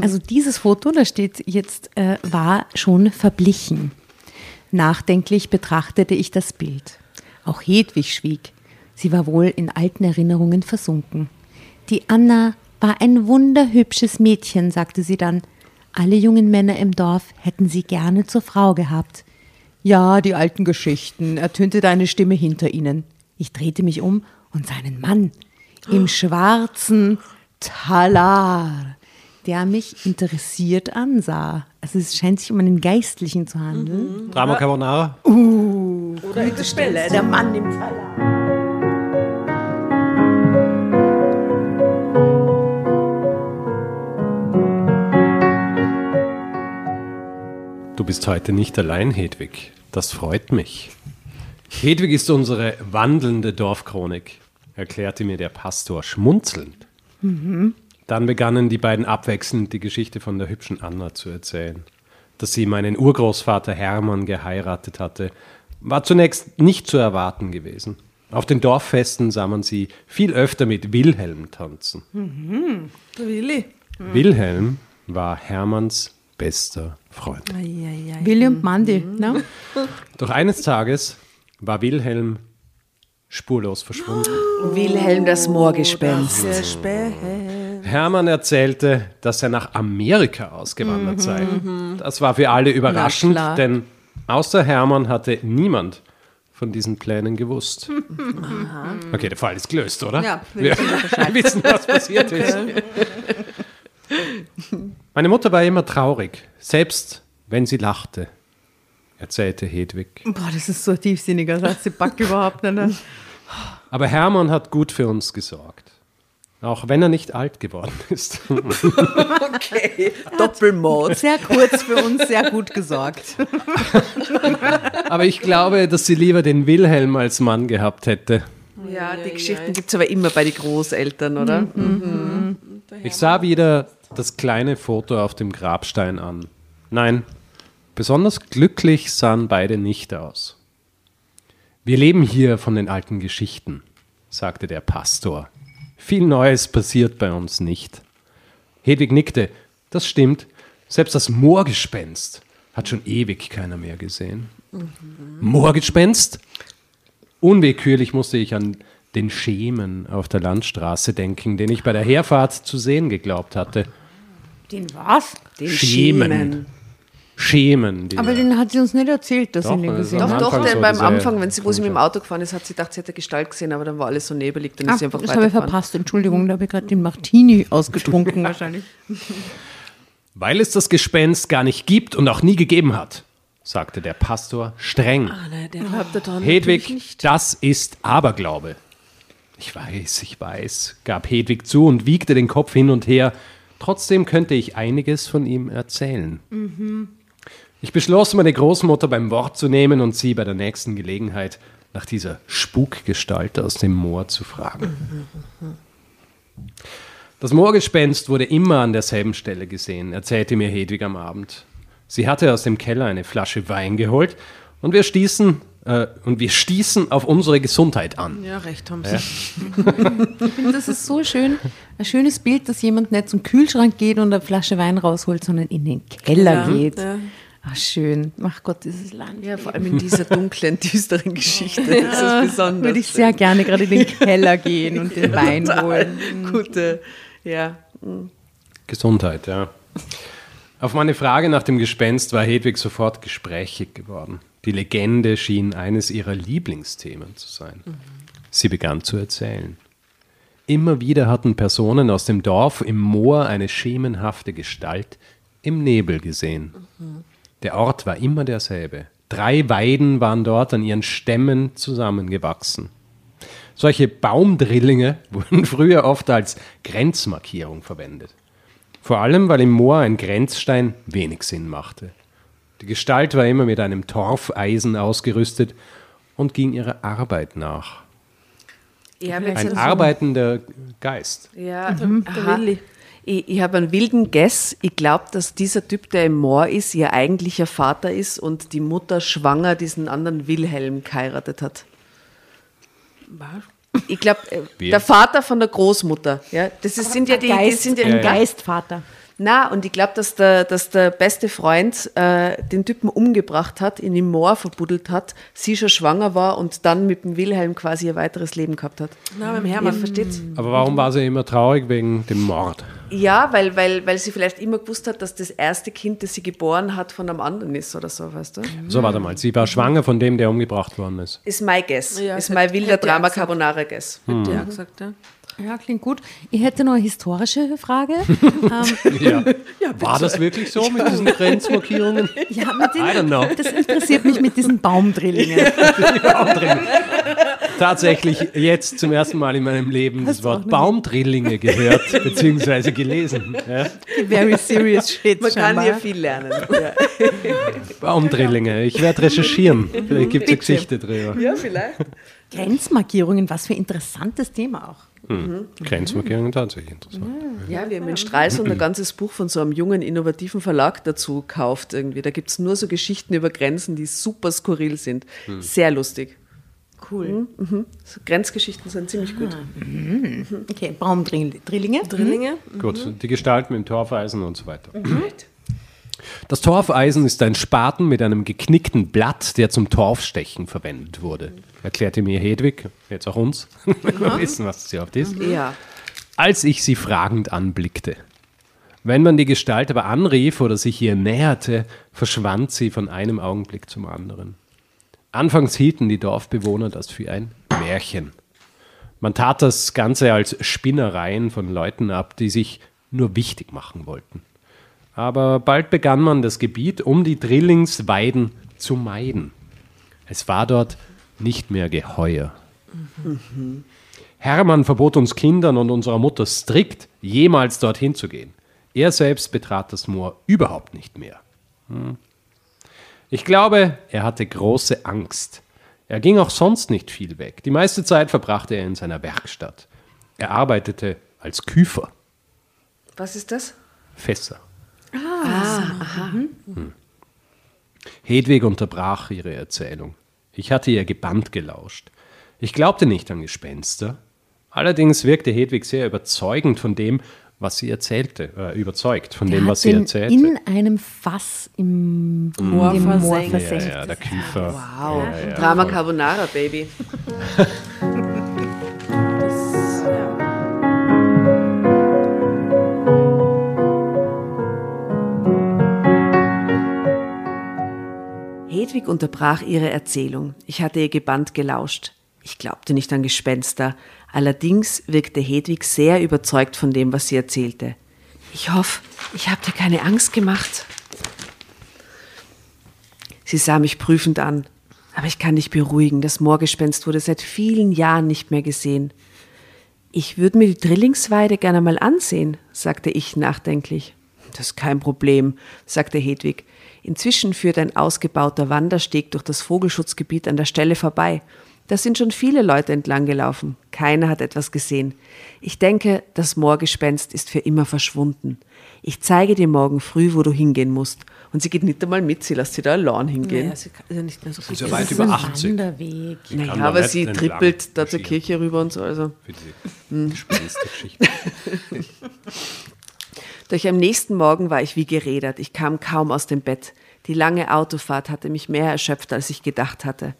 Also dieses Foto, da steht jetzt, äh, war schon verblichen. Nachdenklich betrachtete ich das Bild. Auch Hedwig schwieg. Sie war wohl in alten Erinnerungen versunken. Die Anna war ein wunderhübsches Mädchen, sagte sie dann. Alle jungen Männer im Dorf hätten sie gerne zur Frau gehabt. Ja, die alten Geschichten, ertönte deine Stimme hinter ihnen. Ich drehte mich um und sah einen Mann im schwarzen Talar, der mich interessiert ansah. Also es scheint sich um einen Geistlichen zu handeln. Drama Carbonara? Oder in der Stelle, der Mann im Talar. Du bist heute nicht allein, Hedwig. Das freut mich. Hedwig ist unsere wandelnde Dorfchronik, erklärte mir der Pastor schmunzelnd. Dann begannen die beiden abwechselnd die Geschichte von der hübschen Anna zu erzählen. Dass sie meinen Urgroßvater Hermann geheiratet hatte, war zunächst nicht zu erwarten gewesen. Auf den Dorffesten sah man sie viel öfter mit Wilhelm tanzen. Der Willi. Wilhelm war Hermanns bester Freund. Willi und Mandy, ne? Doch eines Tages war Wilhelm spurlos verschwunden. Wilhelm das Moorgespenst. Spähe. Hermann erzählte, dass er nach Amerika ausgewandert sei. Das war für alle überraschend, denn außer Hermann hatte niemand von diesen Plänen gewusst. Okay, der Fall ist gelöst, oder? Ja, wir wissen, was passiert ist. Meine Mutter war immer traurig, selbst wenn sie lachte, erzählte Hedwig. Boah, das ist so ein tiefsinniger Satz, die packt überhaupt nicht. Aber Hermann hat gut für uns gesorgt. Auch wenn er nicht alt geworden ist. Okay, Doppelmord. Sehr kurz für uns, sehr gut gesorgt. Aber ich glaube, dass sie lieber den Wilhelm als Mann gehabt hätte. Ja, die Geschichten gibt es aber immer bei den Großeltern, oder? Ich sah wieder das kleine Foto auf dem Grabstein an. Nein, besonders glücklich sahen beide nicht aus. Wir leben hier von den alten Geschichten, sagte der Pastor. Viel Neues passiert bei uns nicht. Hedwig nickte. Das stimmt. Selbst das Moorgespenst hat schon ewig keiner mehr gesehen. Moorgespenst? Unwillkürlich musste ich an den Schemen auf der Landstraße denken, den ich bei der Herfahrt zu sehen geglaubt hatte. Den was? Den Schemen. Schemen. Schemen. die- Aber den hat sie uns nicht erzählt, dass Doch, sie den also gesehen Doch, hat. doch, Anfang denn beim Anfang, wenn sie, wo sie mit dem Auto gefahren ist, hat sie gedacht, sie hätte Gestalt gesehen, aber dann war alles so nebelig, dann ist Ah, sie einfach das habe ich verpasst, Entschuldigung, da habe ich gerade den Martini ausgetrunken wahrscheinlich. Weil es das Gespenst gar nicht gibt und auch nie gegeben hat, sagte der Pastor streng. Ah, nein, der glaubt da dran natürlich Hedwig, nicht. das ist Aberglaube. Ich weiß, ich weiß, gab Hedwig zu und wiegte den Kopf hin und her. Trotzdem könnte ich einiges von ihm erzählen. Ich beschloss, meine Großmutter beim Wort zu nehmen und sie bei der nächsten Gelegenheit nach dieser Spukgestalt aus dem Moor zu fragen. Das Moorgespenst wurde immer an derselben Stelle gesehen, erzählte mir Hedwig am Abend. Sie hatte aus dem Keller eine Flasche Wein geholt und wir stießen, äh, und wir stießen auf unsere Gesundheit an. Ja, recht haben sie. Ich finde, das ist so schön. Ein schönes Bild, dass jemand nicht zum Kühlschrank geht und eine Flasche Wein rausholt, sondern in den Keller Ja, geht. ja. Ach, schön. Ach Gott, dieses Land. Ja, vor allem in dieser dunklen, düsteren Geschichte. Das ist besonders. Würde ich sehr gerne gerade in den Keller gehen und den Wein holen. Gute, ja. Gesundheit, ja. Auf meine Frage nach dem Gespenst war Hedwig sofort gesprächig geworden. Die Legende schien eines ihrer Lieblingsthemen zu sein. Sie begann zu erzählen. Immer wieder hatten Personen aus dem Dorf im Moor eine schemenhafte Gestalt im Nebel gesehen. Der Ort war immer derselbe. Drei Weiden waren dort an ihren Stämmen zusammengewachsen. Solche Baumdrillinge wurden früher oft als Grenzmarkierung verwendet. Vor allem, weil im Moor ein Grenzstein wenig Sinn machte. Die Gestalt war immer mit einem Torfeisen ausgerüstet und ging ihrer Arbeit nach. Ja, Ein sie- arbeitender Geist. Ja, Der aha. Willi. Ich, ich habe einen wilden Guess. Ich glaube, dass dieser Typ, der im Moor ist, ihr eigentlicher Vater ist und die Mutter schwanger diesen anderen Wilhelm geheiratet hat. Ich glaube, Wer? der Vater von der Großmutter. Ja, das ist, sind ja die, die sind Ja, ja. Geistvater. Na, und ich glaube, dass der, dass der beste Freund äh, den Typen umgebracht hat, ihn im Moor verbuddelt hat, sie schon schwanger war und dann mit dem Wilhelm quasi ihr weiteres Leben gehabt hat. Na, mit dem Hermann. Versteht's? Aber warum war sie immer traurig wegen dem Mord? Ja, weil, weil, weil sie vielleicht immer gewusst hat, dass das erste Kind, das sie geboren hat, von einem anderen ist oder so, weißt du? So, warte mal. Sie war schwanger von dem, der umgebracht worden ist. Ist mein Guess. Ja, ist mein wilder Drama. Carbonara Guess. Hätte ich auch gesagt, ja. Ja, klingt gut. Ich hätte noch eine historische Frage. ähm, Ja. war das wirklich so mit diesen Grenzmarkierungen? ja, mit den, I don't know. Das interessiert mich mit diesen Baumdrillingen. Tatsächlich jetzt zum ersten Mal in meinem Leben das Wort Baumdrillinge gehört bzw. gelesen. Ja? Very serious shit. Man kann hier viel lernen. Ja, Baumdrillinge. Ich werde recherchieren. Vielleicht gibt es eine Geschichte drüber. ja vielleicht. Grenzmarkierungen, was für ein interessantes Thema auch. Grenzmarkierungen tatsächlich interessant. Ja, wir haben in Stralsund ein ganzes Buch von so einem jungen, innovativen Verlag dazu gekauft irgendwie. Da gibt es nur so Geschichten über Grenzen, die super skurril sind. Sehr lustig. Cool. Mhm. So Grenzgeschichten sind ziemlich gut. Okay, Baumdrillinge. Drillinge. Gut, die Gestalten mit dem Torfeisen und so weiter. Das Torfeisen ist ein Spaten mit einem geknickten Blatt, der zum Torfstechen verwendet wurde. Erklärte mir Hedwig, jetzt auch uns, wir wissen, was das überhaupt ist. Ja. als ich sie fragend anblickte. Wenn man die Gestalt aber anrief oder sich ihr näherte, verschwand sie von einem Augenblick zum anderen. Anfangs hielten die Dorfbewohner das für ein Märchen. Man tat das Ganze als Spinnereien von Leuten ab, die sich nur wichtig machen wollten. Aber bald begann man das Gebiet um die Drillingsweiden zu meiden. Es war dort nicht mehr geheuer. Hermann verbot uns Kindern und unserer Mutter strikt, jemals dorthin zu gehen. Er selbst betrat das Moor überhaupt nicht mehr. Hm. Ich glaube, er hatte große Angst. Er ging auch sonst nicht viel weg. Die meiste Zeit verbrachte er in seiner Werkstatt. Er arbeitete als Küfer, Was ist das? Fässer. Hm. Hedwig unterbrach ihre Erzählung. Ich hatte ihr gebannt gelauscht. Ich glaubte nicht an Gespenster. Allerdings wirkte Hedwig sehr überzeugend von dem, was sie erzählte, äh, überzeugt von dem, Der was hat sie erzählte. in einem Fass im Moor im Moor versenkt. ja, ja, der Küfer. Wow. Ja, ja, Drama voll. Carbonara, Baby. Hedwig unterbrach ihre Erzählung. Ich hatte ihr gebannt gelauscht. Ich glaubte nicht an Gespenster. Allerdings wirkte Hedwig sehr überzeugt von dem, was sie erzählte. Ich hoffe, ich habe dir keine Angst gemacht. Sie sah mich prüfend an. Aber ich kann dich beruhigen, das Moorgespenst wurde seit vielen Jahren nicht mehr gesehen. Ich würde mir die Drillingsweide gerne mal ansehen, sagte ich nachdenklich. Das ist kein Problem, sagte Hedwig. Inzwischen führt ein ausgebauter Wandersteg durch das Vogelschutzgebiet an der Stelle vorbei. Da sind schon viele Leute entlang gelaufen. Keiner hat etwas gesehen. Ich denke, das Moorgespenst ist für immer verschwunden. Ich zeige dir morgen früh, wo du hingehen musst. Und sie geht nicht einmal mit, sie lässt sie da allein hingehen. Ja, sie kann- ist ja nicht mehr so viel. ja Das weit ist über ein 80. Wanderweg. Naja, aber sie trippelt da zur. Kirche rüber und so. Also. Für diese Gespenstergeschichte. Doch am nächsten Morgen war ich wie gerädert. Ich kam kaum aus dem Bett. Die lange Autofahrt hatte mich mehr erschöpft, als ich gedacht hatte.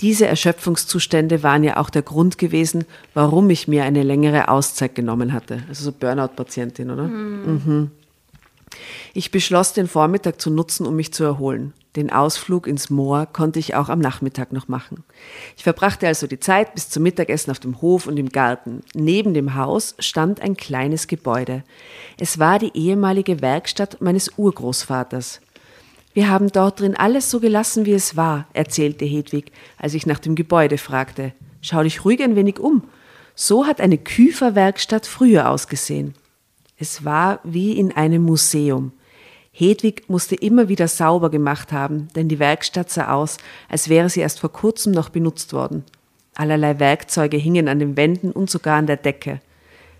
Diese Erschöpfungszustände waren ja auch der Grund gewesen, warum ich mir eine längere Auszeit genommen hatte. Also so Burnout-Patientin, oder? Mhm. Ich beschloss, den Vormittag zu nutzen, um mich zu erholen. Den Ausflug ins Moor konnte ich auch am Nachmittag noch machen. Ich verbrachte also die Zeit bis zum Mittagessen auf dem Hof und im Garten. Neben dem Haus stand ein kleines Gebäude. Es war die ehemalige Werkstatt meines Urgroßvaters. Wir haben dort drin alles so gelassen, wie es war, erzählte Hedwig, als ich nach dem Gebäude fragte. Schau dich ruhig ein wenig um. So hat eine Küferwerkstatt früher ausgesehen. Es war wie in einem Museum. Hedwig musste immer wieder sauber gemacht haben, denn die Werkstatt sah aus, als wäre sie erst vor kurzem noch benutzt worden. Allerlei Werkzeuge hingen an den Wänden und sogar an der Decke.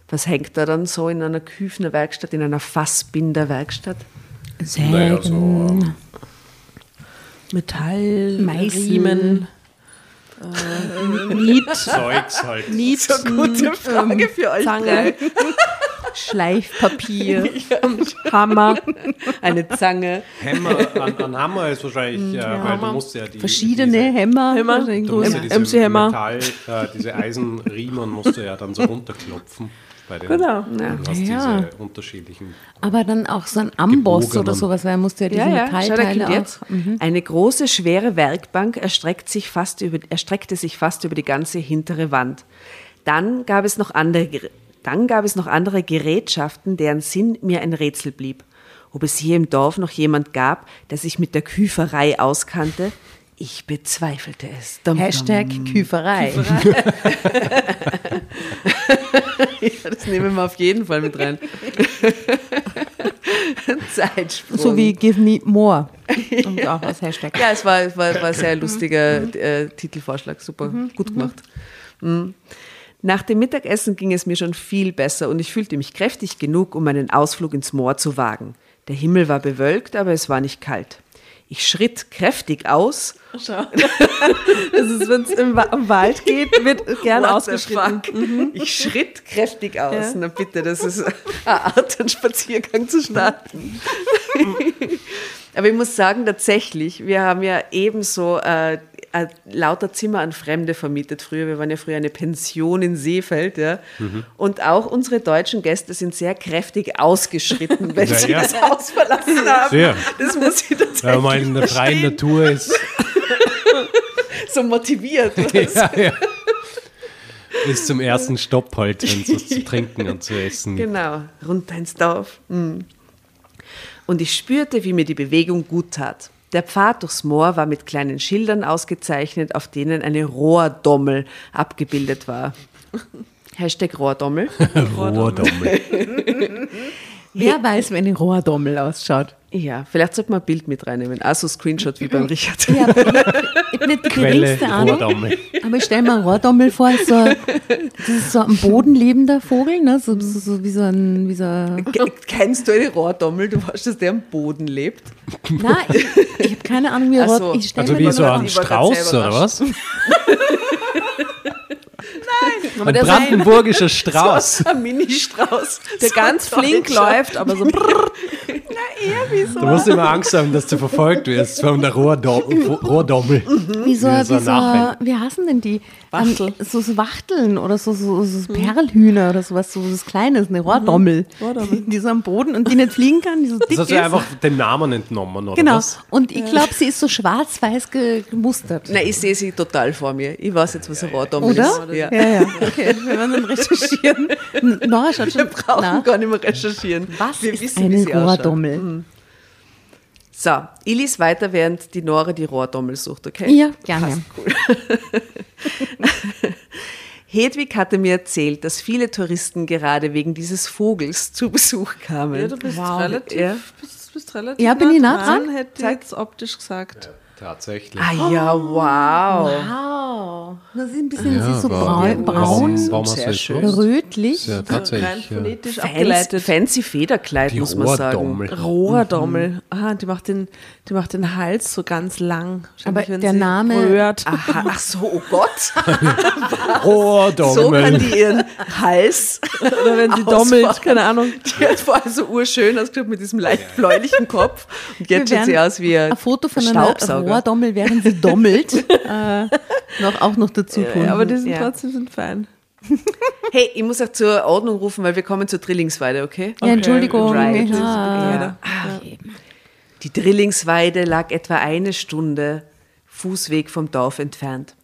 Was hängt da dann so in einer Küfnerwerkstatt, in einer Fassbinderwerkstatt? Naja, so, Metall, Meißen. Riemen, Nied, Zeugs halt. Nied, Gute Frage für euch Zange. Schleifpapier. Hammer, eine Zange. Hämmer, an, an Hammer ist wahrscheinlich, äh, weil du musst ja die Verschiedene diese, Hämmer. Hämmer. du musst ja diese MC Hämmer. Metall, äh, diese Eisenriemen musst du ja dann so runterklopfen. Bei den, Genau. Du hast Ja. diese unterschiedlichen. Aber dann auch so ein Amboss oder sowas, weil er musste ja diese Ja, ja, schau, Metallteile kommt jetzt. Mhm. Eine große, schwere Werkbank erstreckt sich fast über, erstreckte sich fast über die ganze hintere Wand. Dann gab es noch andere, dann gab es noch andere Gerätschaften, deren Sinn mir ein Rätsel blieb. Ob es hier im Dorf noch jemand gab, der sich mit der Küferei auskannte, ich bezweifelte es. Dum, dum. Hashtag Küferei. Ja, das nehmen wir auf jeden Fall mit rein. Zeitsprung. So wie Give Me More. Und auch als Hashtag. Ja, es war, es war, war ein sehr lustiger äh, Titelvorschlag. Super, gut gemacht. Mhm. Nach dem Mittagessen ging es mir schon viel besser und ich fühlte mich kräftig genug, um einen Ausflug ins Moor zu wagen. Der Himmel war bewölkt, aber es war nicht kalt. Ich schritt kräftig aus. Schau. Das ist, wenn es im Wa im Wald geht, wird gern What ausgeschritten. fuck? Ich schritt kräftig aus. Na bitte, das ist eine Art, einen Spaziergang zu starten. Aber ich muss sagen, tatsächlich, wir haben ja ebenso äh, äh, lauter Zimmer an Fremde vermietet früher. Wir waren ja früher eine Pension in Seefeld. Ja? Und auch unsere deutschen Gäste sind sehr kräftig ausgeschritten, wenn Ja, sie ja. das Haus verlassen haben. Sehr. Das muss ich tatsächlich Wenn man in der freien. Natur ist. so motiviert. ja, ja. Bis zum ersten Stopp halt, wenn es was zu trinken und zu essen. Genau, runter ins Dorf. Mm. Und ich spürte, wie mir die Bewegung gut tat. Der Pfad durchs Moor war mit kleinen Schildern ausgezeichnet, auf denen eine Rohrdommel abgebildet war. Hashtag Rohrdommel. Rohrdommel. Wer weiß, wenn ein Rohrdommel ausschaut. Ja, vielleicht sollte man ein Bild mit reinnehmen. Also Screenshot wie beim Richard. Ja, aber ich habe nicht die Quelle geringste Ahnung. Rohrdommel. Aber ich stelle mir einen Rohrdommel vor, ist so, das ist so ein am Boden lebender Vogel, ne? so, so, so wie so ein, wie so ein Ke- Kennst du eine Rohrdommel? Du weißt, dass der am Boden lebt? Nein, ich, ich habe keine Ahnung, wie Ach Rohr, so. ich stell Also mir wie so Rohr- ein Ich war grad Strauß selber oder was? Aber Ein so, brandenburgischer Strauß. Ein Mini-Strauß. der ganz flink läuft, aber so brrr, Du musst immer Angst haben, dass du verfolgt wirst von der Rohrdommel. Rohrdommel. wie so, Wie so wie, so wie heißen denn die? Wachtel. Ähm, so, so Wachteln oder so, so, so Perlhühner oder sowas, so was Kleines, eine Rohrdommel. Rohrdommel. Die so am Boden und die nicht fliegen kann, die so dick Das hast du ist. einfach den Namen entnommen, oder Genau. was? Und ich glaube, sie ist so schwarz-weiß ge- gemustert. Nein, ich sehe sie total vor mir. Ich weiß jetzt, was ein Rohrdommel Oder? ist. Ja. Ja, ja. Okay, wir werden dann recherchieren. N- Nora schaut Wir schon brauchen nach. gar nicht mehr recherchieren. Was Wir ist wissen, ausschaut. Rohrdommel? So, ich lese weiter, während die Nora die Rohrdommel sucht, okay? Ja, gerne. Hedwig hatte mir erzählt, dass viele Touristen gerade wegen dieses Vogels zu Besuch kamen. ja, du bist Wow. relativ, Ja. bist, bist relativ Ja, bin ich nah dran? Hätte ich jetzt optisch gesagt. Tatsächlich. Ah ja, wow. Wow. Das ist ein bisschen Ja, sie ist so braun, braun Warum, warum rötlich. Ja, Rein tatsächlich. Ja. phonetisch Fancy, abgeleitet. fancy Federkleid, Die muss man sagen. Rohrdommel. Rohrdommel. Aha, die macht, den, die macht den Hals so ganz lang. Aber der sie Name- Rührt. Aha, ach so, oh Gott. Rohrdommel. So kann die ihren Hals. Oder wenn sie dommelt, keine Ahnung. Die hat vorher so urschön ausgeschaut mit diesem leicht bläulichen Kopf. Und jetzt schaut sie aus wie ein Ein Foto von einer Staubsauger. Rohrdommel, während sie dommelt, äh, noch, auch noch dazu tun. Aber die sind Ja. trotzdem sind fein. Hey, ich muss auch zur Ordnung rufen, weil wir kommen zur Drillingsweide, okay? ja, Entschuldigung. Right. Ja. Die Drillingsweide lag etwa eine Stunde Fußweg vom Dorf entfernt.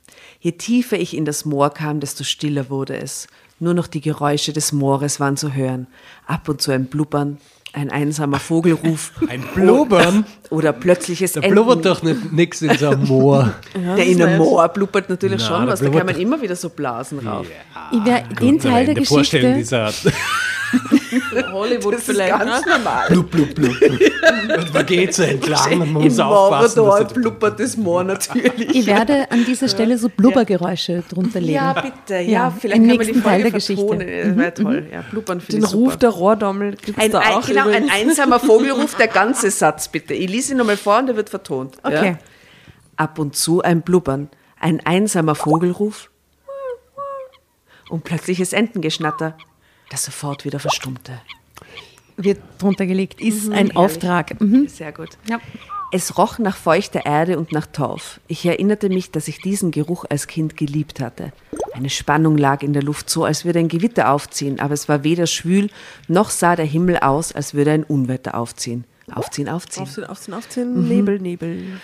Je tiefer ich in das Moor kam, desto stiller wurde es. Nur noch die Geräusche des Moores waren zu hören. Ab und zu ein Blubbern, ein einsamer Vogelruf Ein Blubbern? Oder plötzliches Da blubbert doch nicht nix in so einem Moor. Der in einem Moor blubbert natürlich Na, schon da was, da kann man immer wieder so Blasen rauf. Ich wär, den Teil der in der Vorstellung Geschichte, dieser Hollywood Das ist vielleicht. ganz ne? normal. blub, blub, blub, blub. Und man geht so entlang und man Im muss aufpassen. Morador dass er- blubbert das Moor natürlich. ich werde an dieser Stelle so Blubbergeräusche drunter legen. Ja, bitte. Ja, Ja, vielleicht im kann man nächsten die Folge Teil der Geschichte. Das wäre toll. Ja, blubbern Den ich Ruf super. der Rohrdommel gibt es Ein, da ein, auch genau, ein einsamer Vogelruf, der ganze Satz bitte. Ich lese ihn nochmal vor und der wird vertont. Okay. Ja? Ab und zu ein Blubbern, ein einsamer Vogelruf und plötzliches Entengeschnatter. das sofort wieder verstummte. Wird drunter gelegt, ist ein Auftrag. Mhm. Sehr gut. Ja. Es roch nach feuchter Erde und nach Torf. Ich erinnerte mich, dass ich diesen Geruch als Kind geliebt hatte. Eine Spannung lag in der Luft, so als würde ein Gewitter aufziehen, aber es war weder schwül, noch sah der Himmel aus, als würde ein Unwetter aufziehen. Aufziehen, aufziehen. Aufziehen, aufziehen, aufziehen. Nebel, Nebel.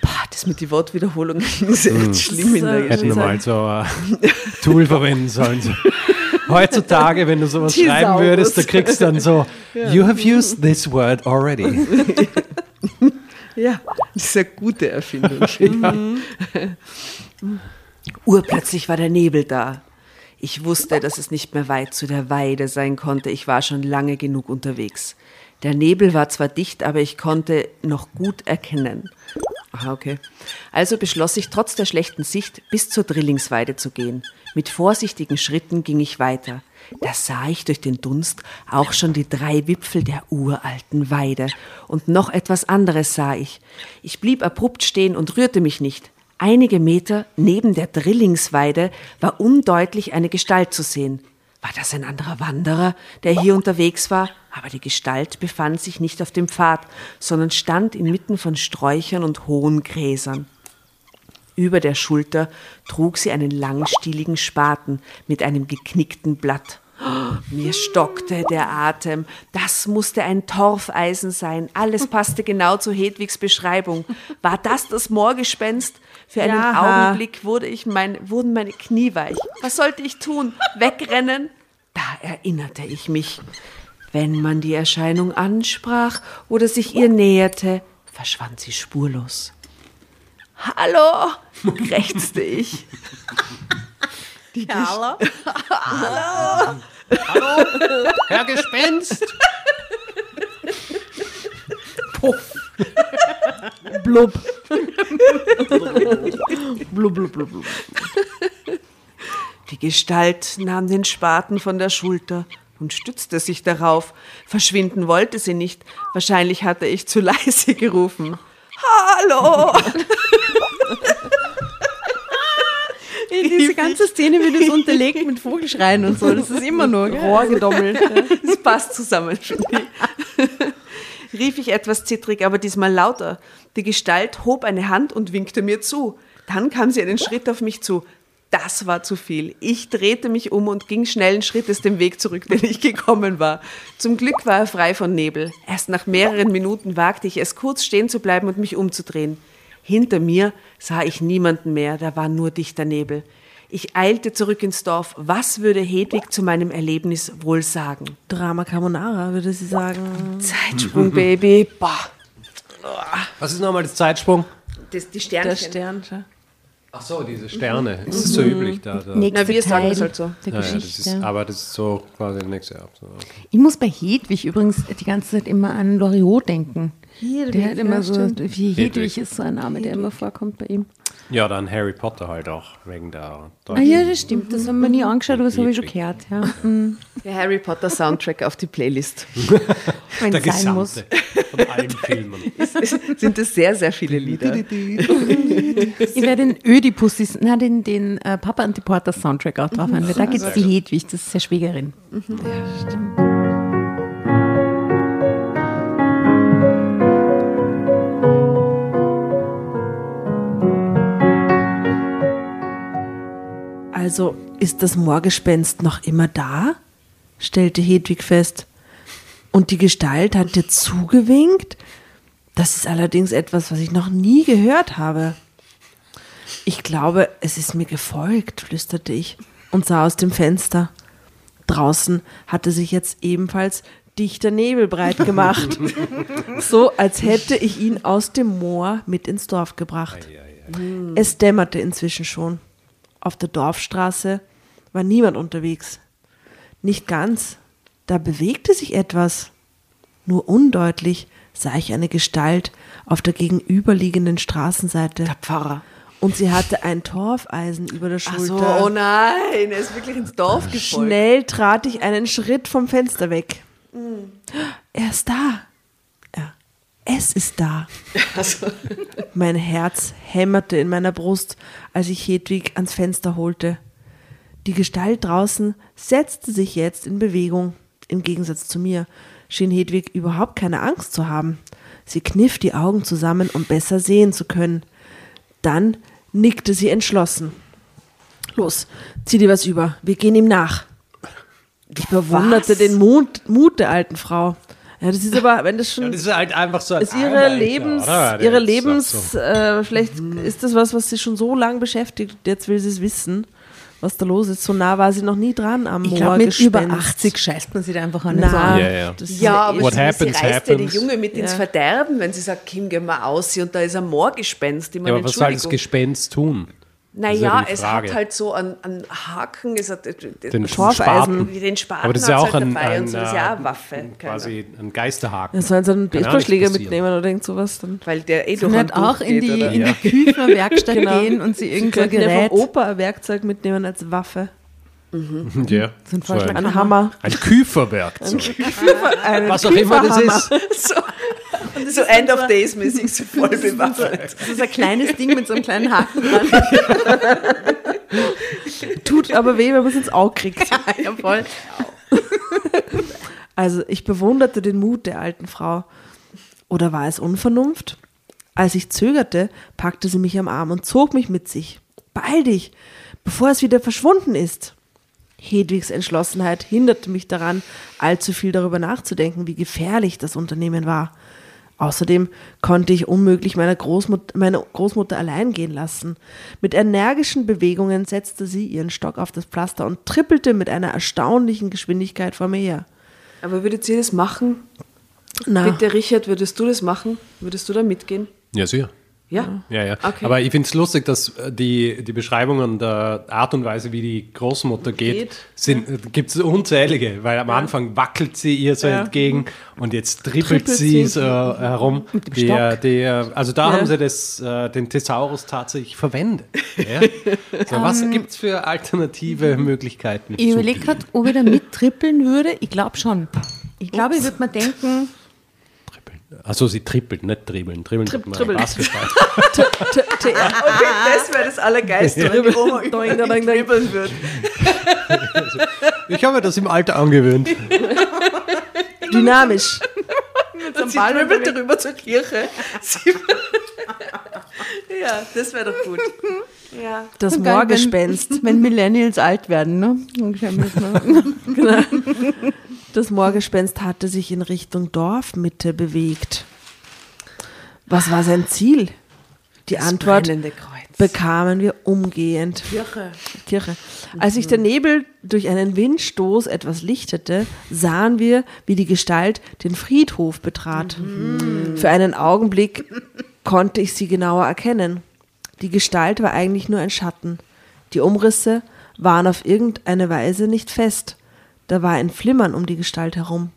Boah, das mit die Wortwiederholungen ist echt schlimm in der Hätten wir Geschichte. mal so ein Tool verwenden sollen. So. Heutzutage, wenn du sowas schreiben Thesaurus. würdest, da kriegst du dann so, you have used this word already. Ja, das ist eine gute Erfindung. Urplötzlich war der Nebel da. Ich wusste, dass es nicht mehr weit zu der Weide sein konnte. Ich war schon lange genug unterwegs. Der Nebel war zwar dicht, aber ich konnte noch gut erkennen. Aha, okay. Also beschloss ich trotz der schlechten Sicht bis zur Drillingsweide zu gehen. Mit vorsichtigen Schritten ging ich weiter. Da sah ich durch den Dunst auch schon die drei Wipfel der uralten Weide. Und noch etwas anderes sah ich. Ich blieb abrupt stehen und rührte mich nicht. Einige Meter neben der Drillingsweide war undeutlich eine Gestalt zu sehen. War das ein anderer Wanderer, der hier unterwegs war? Aber die Gestalt befand sich nicht auf dem Pfad, sondern stand inmitten von Sträuchern und hohen Gräsern. Über der Schulter trug sie einen langstieligen Spaten mit einem geknickten Blatt. Oh, Mir stockte der Atem. Das musste ein Torfeisen sein. Alles passte genau zu Hedwigs Beschreibung. War das das Moorgespenst? Für einen Ja. Augenblick wurde ich mein, wurden meine Knie weich. Was sollte ich tun? Wegrennen? Da erinnerte ich mich. Wenn man die Erscheinung ansprach oder sich ihr näherte, verschwand sie spurlos. Hallo, krächzte ich. Die Hallo? Herr Gespenst! Blub. blub, blub, blub, blub. Die Gestalt nahm den Spaten von der Schulter und stützte sich darauf. Verschwinden wollte sie nicht. Wahrscheinlich hatte ich zu leise gerufen. Hallo! Diese ganze Szene wird jetzt unterlegt mit Vogelschreien und so. Das ist immer nur gell? Rohrgedommelt. Es passt zusammen, ich. Rief ich etwas zittrig, aber diesmal lauter. Die Gestalt hob eine Hand und winkte mir zu. Dann kam sie einen Schritt auf mich zu. Das war zu viel. Ich drehte mich um und ging schnellen Schrittes den Weg zurück, den ich gekommen war. Zum Glück war er frei von Nebel. Erst nach mehreren Minuten wagte ich es, kurz stehen zu bleiben und mich umzudrehen. Hinter mir sah ich niemanden mehr, da war nur dichter Nebel. Ich eilte zurück ins Dorf. Was würde Hedwig zu meinem Erlebnis wohl sagen? Drama Carbonara, würde sie sagen. Zeitsprung, Baby. Boah. Was ist nochmal das Zeitsprung? Das, die Der Sternchen. Stern. schau. Ach so, diese Sterne. Das ist so üblich da. da. Nächste Na, wir sagen Teil das halt so. der Ja, ja, das ist, aber das ist so quasi der nächste Ab. So, okay. Ich muss bei Hedwig übrigens die ganze Zeit immer an Loriot denken. Hedwig, der hat immer ja, so, stimmt. wie Hedwig Hedwig. ist so ein Name, der immer vorkommt bei ihm. Ja, dann Harry Potter halt auch, wegen der Ah deutschen. ja, das stimmt. Das haben wir nie angeschaut, aber das habe ich schon Hedwig. gehört. Ja. Mhm. Der Harry Potter Soundtrack auf die Playlist. Wenn der es sein muss. gesamte von allen Filmen. Sind es sehr, sehr viele Lieder. Ich werde den Ödipus, na, den, den äh, Papa und die Porter Soundtrack auch drauf haben, weil da gibt es die Hedwig, das ist ja Schwägerin. Also ist das Moorgespenst noch immer da? stellte Hedwig fest. Und die Gestalt hat dir zugewinkt? Das ist allerdings etwas, was ich noch nie gehört habe. Ich glaube, es ist mir gefolgt, flüsterte ich und sah aus dem Fenster. Draußen hatte sich jetzt ebenfalls dichter Nebel breit gemacht. so als hätte ich ihn aus dem Moor mit ins Dorf gebracht. Es dämmerte inzwischen schon. Auf der Dorfstraße war niemand unterwegs. Nicht ganz. Da bewegte sich etwas. Nur undeutlich sah ich eine Gestalt auf der gegenüberliegenden Straßenseite. Der Pfarrer. Und sie hatte ein Torfeisen über der Ach Schulter. so, oh nein, er ist wirklich ins Dorf gefolgt. Schnell trat ich einen Schritt vom Fenster weg. Er ist da. Es ist da. Mein Herz hämmerte in meiner Brust, als ich Hedwig ans Fenster holte. Die Gestalt draußen setzte sich jetzt in Bewegung. Im Gegensatz zu mir schien Hedwig überhaupt keine Angst zu haben. Sie kniff die Augen zusammen, um besser sehen zu können. Dann nickte sie entschlossen. Los, zieh dir was über. Wir gehen ihm nach. Ich bewunderte Was? den Mut, Mut der alten Frau. Ja, das ist aber, wenn das schon Ja, das ist halt einfach so ein ist ihre Lebens, oder? Der ihre Lebens, so- äh, vielleicht ist das was, was sie schon so lange beschäftigt. Jetzt will sie es wissen, was da los ist. So nah war sie noch nie dran am Ich glaube, mit über Moorgespenst. 80 scheißt man sich da einfach an den Na, Zahn. Ja, ja. Das ist Ja, aber What sie, happens, sie reißt ja die. Junge mit ins Ja. Verderben, wenn sie sagt, Kim, geh mal aus und da ist ein Moorgespenst. Ich Ja, aber was soll das. Gespenst tun? Naja, es hat halt so einen, einen Haken, es hat Den Schorfeisen. Den Spaten Aber das ist ja auch halt ein, dabei ein, und so, das ist ja auch äh, eine Waffe. quasi ein Geisterhaken. Ja, sollen sie einen Baseballschläger mitnehmen oder irgend sowas? Dann Weil der eh Sie durch einen auch in die, in die Küferwerkstatt Genau. gehen und sie sie irgend so ein könnten ja Gerät. vom Opa ein Werkzeug mitnehmen als Waffe. Ja. So ein So ein, Ein Hammer. ein Küferwerkzeug. Einen Was auch immer das ist. So End of Days mäßig so voll bewaffnet. Das ist ein kleines Ding mit so einem kleinen Haken dran. Tut aber weh, wenn man es ins Auge kriegt. ja, voll. Also ich bewunderte den Mut der alten Frau. Oder war es Unvernunft? Als ich zögerte, packte sie mich am Arm und zog mich mit sich. Beeil dich, bevor es wieder verschwunden ist. Hedwigs Entschlossenheit hinderte mich daran, allzu viel darüber nachzudenken, wie gefährlich das Unternehmen war. Außerdem konnte ich unmöglich meine, Großmut meine Großmutter allein gehen lassen. Mit energischen Bewegungen setzte sie ihren Stock auf das Pflaster und trippelte mit einer erstaunlichen Geschwindigkeit vor mir her. Aber würdet ihr das machen? Na, Bitte, Richard, würdest du das machen? Würdest du da mitgehen? Ja, sicher. Ja? Ja, ja. Okay. Aber ich finde es lustig, dass äh, die, die Beschreibungen der Art und Weise, wie die Großmutter geht, Geht. sind, gibt es unzählige, weil am Anfang wackelt sie ihr so Ja. entgegen und jetzt trippelt, Trippelt sie sie. so herum. Mit dem Der, Stock. der, also da Ja. haben sie das, äh, den Thesaurus tatsächlich verwendet. Ja? So, was gibt es für alternative Möglichkeiten? Ich überlege gerade, ob ich da mittrippeln würde. Ich glaube schon. Ich glaube, ich würde mir denken, Also sie trippelt, nicht dribbeln. Dribbeln Tripp- hat man tribbeln. Basketball. Okay, das wäre das Allergeilste, wenn die Oma dribbeln würde. Ich habe mir das im Alter angewöhnt. dynamisch. Und sie dribbelt darüber zur Kirche. Ja, das wäre doch gut. Ja. Das geil, Moorgespenst. Wenn, wenn Millennials alt werden, ne? Mit, ne? Das Moorgespenst hatte sich in Richtung Dorfmitte bewegt. Was war sein Ziel? Die Antwort brennende Kreuz. bekamen wir umgehend. Kirche. Kirche. Als sich der Nebel durch einen Windstoß etwas lichtete, sahen wir, wie die Gestalt den Friedhof betrat. Für einen Augenblick konnte ich sie genauer erkennen. Die Gestalt war eigentlich nur ein Schatten. Die Umrisse waren auf irgendeine Weise nicht fest. Da war ein Flimmern um die Gestalt herum.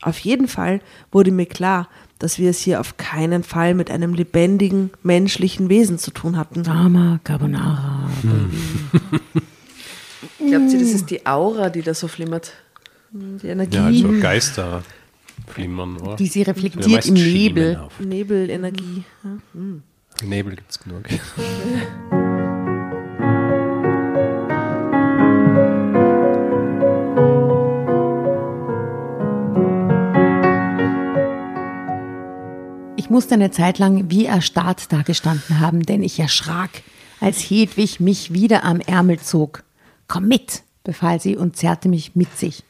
Auf jeden Fall wurde mir klar, dass wir es hier auf keinen Fall mit einem lebendigen, menschlichen Wesen zu tun hatten. Drama Carbonara. Glaubt ihr, das ist die Aura, die da so flimmert? Die Energie, Ja, also Geister flimmern, oder? Die sie reflektiert meist im Nebel. Nebelenergie. Ja. Nebel gibt es genug. musste eine Zeit lang wie erstarrt dagestanden haben, denn ich erschrak, als Hedwig mich wieder am Ärmel zog. Komm mit, befahl sie und zerrte mich mit sich.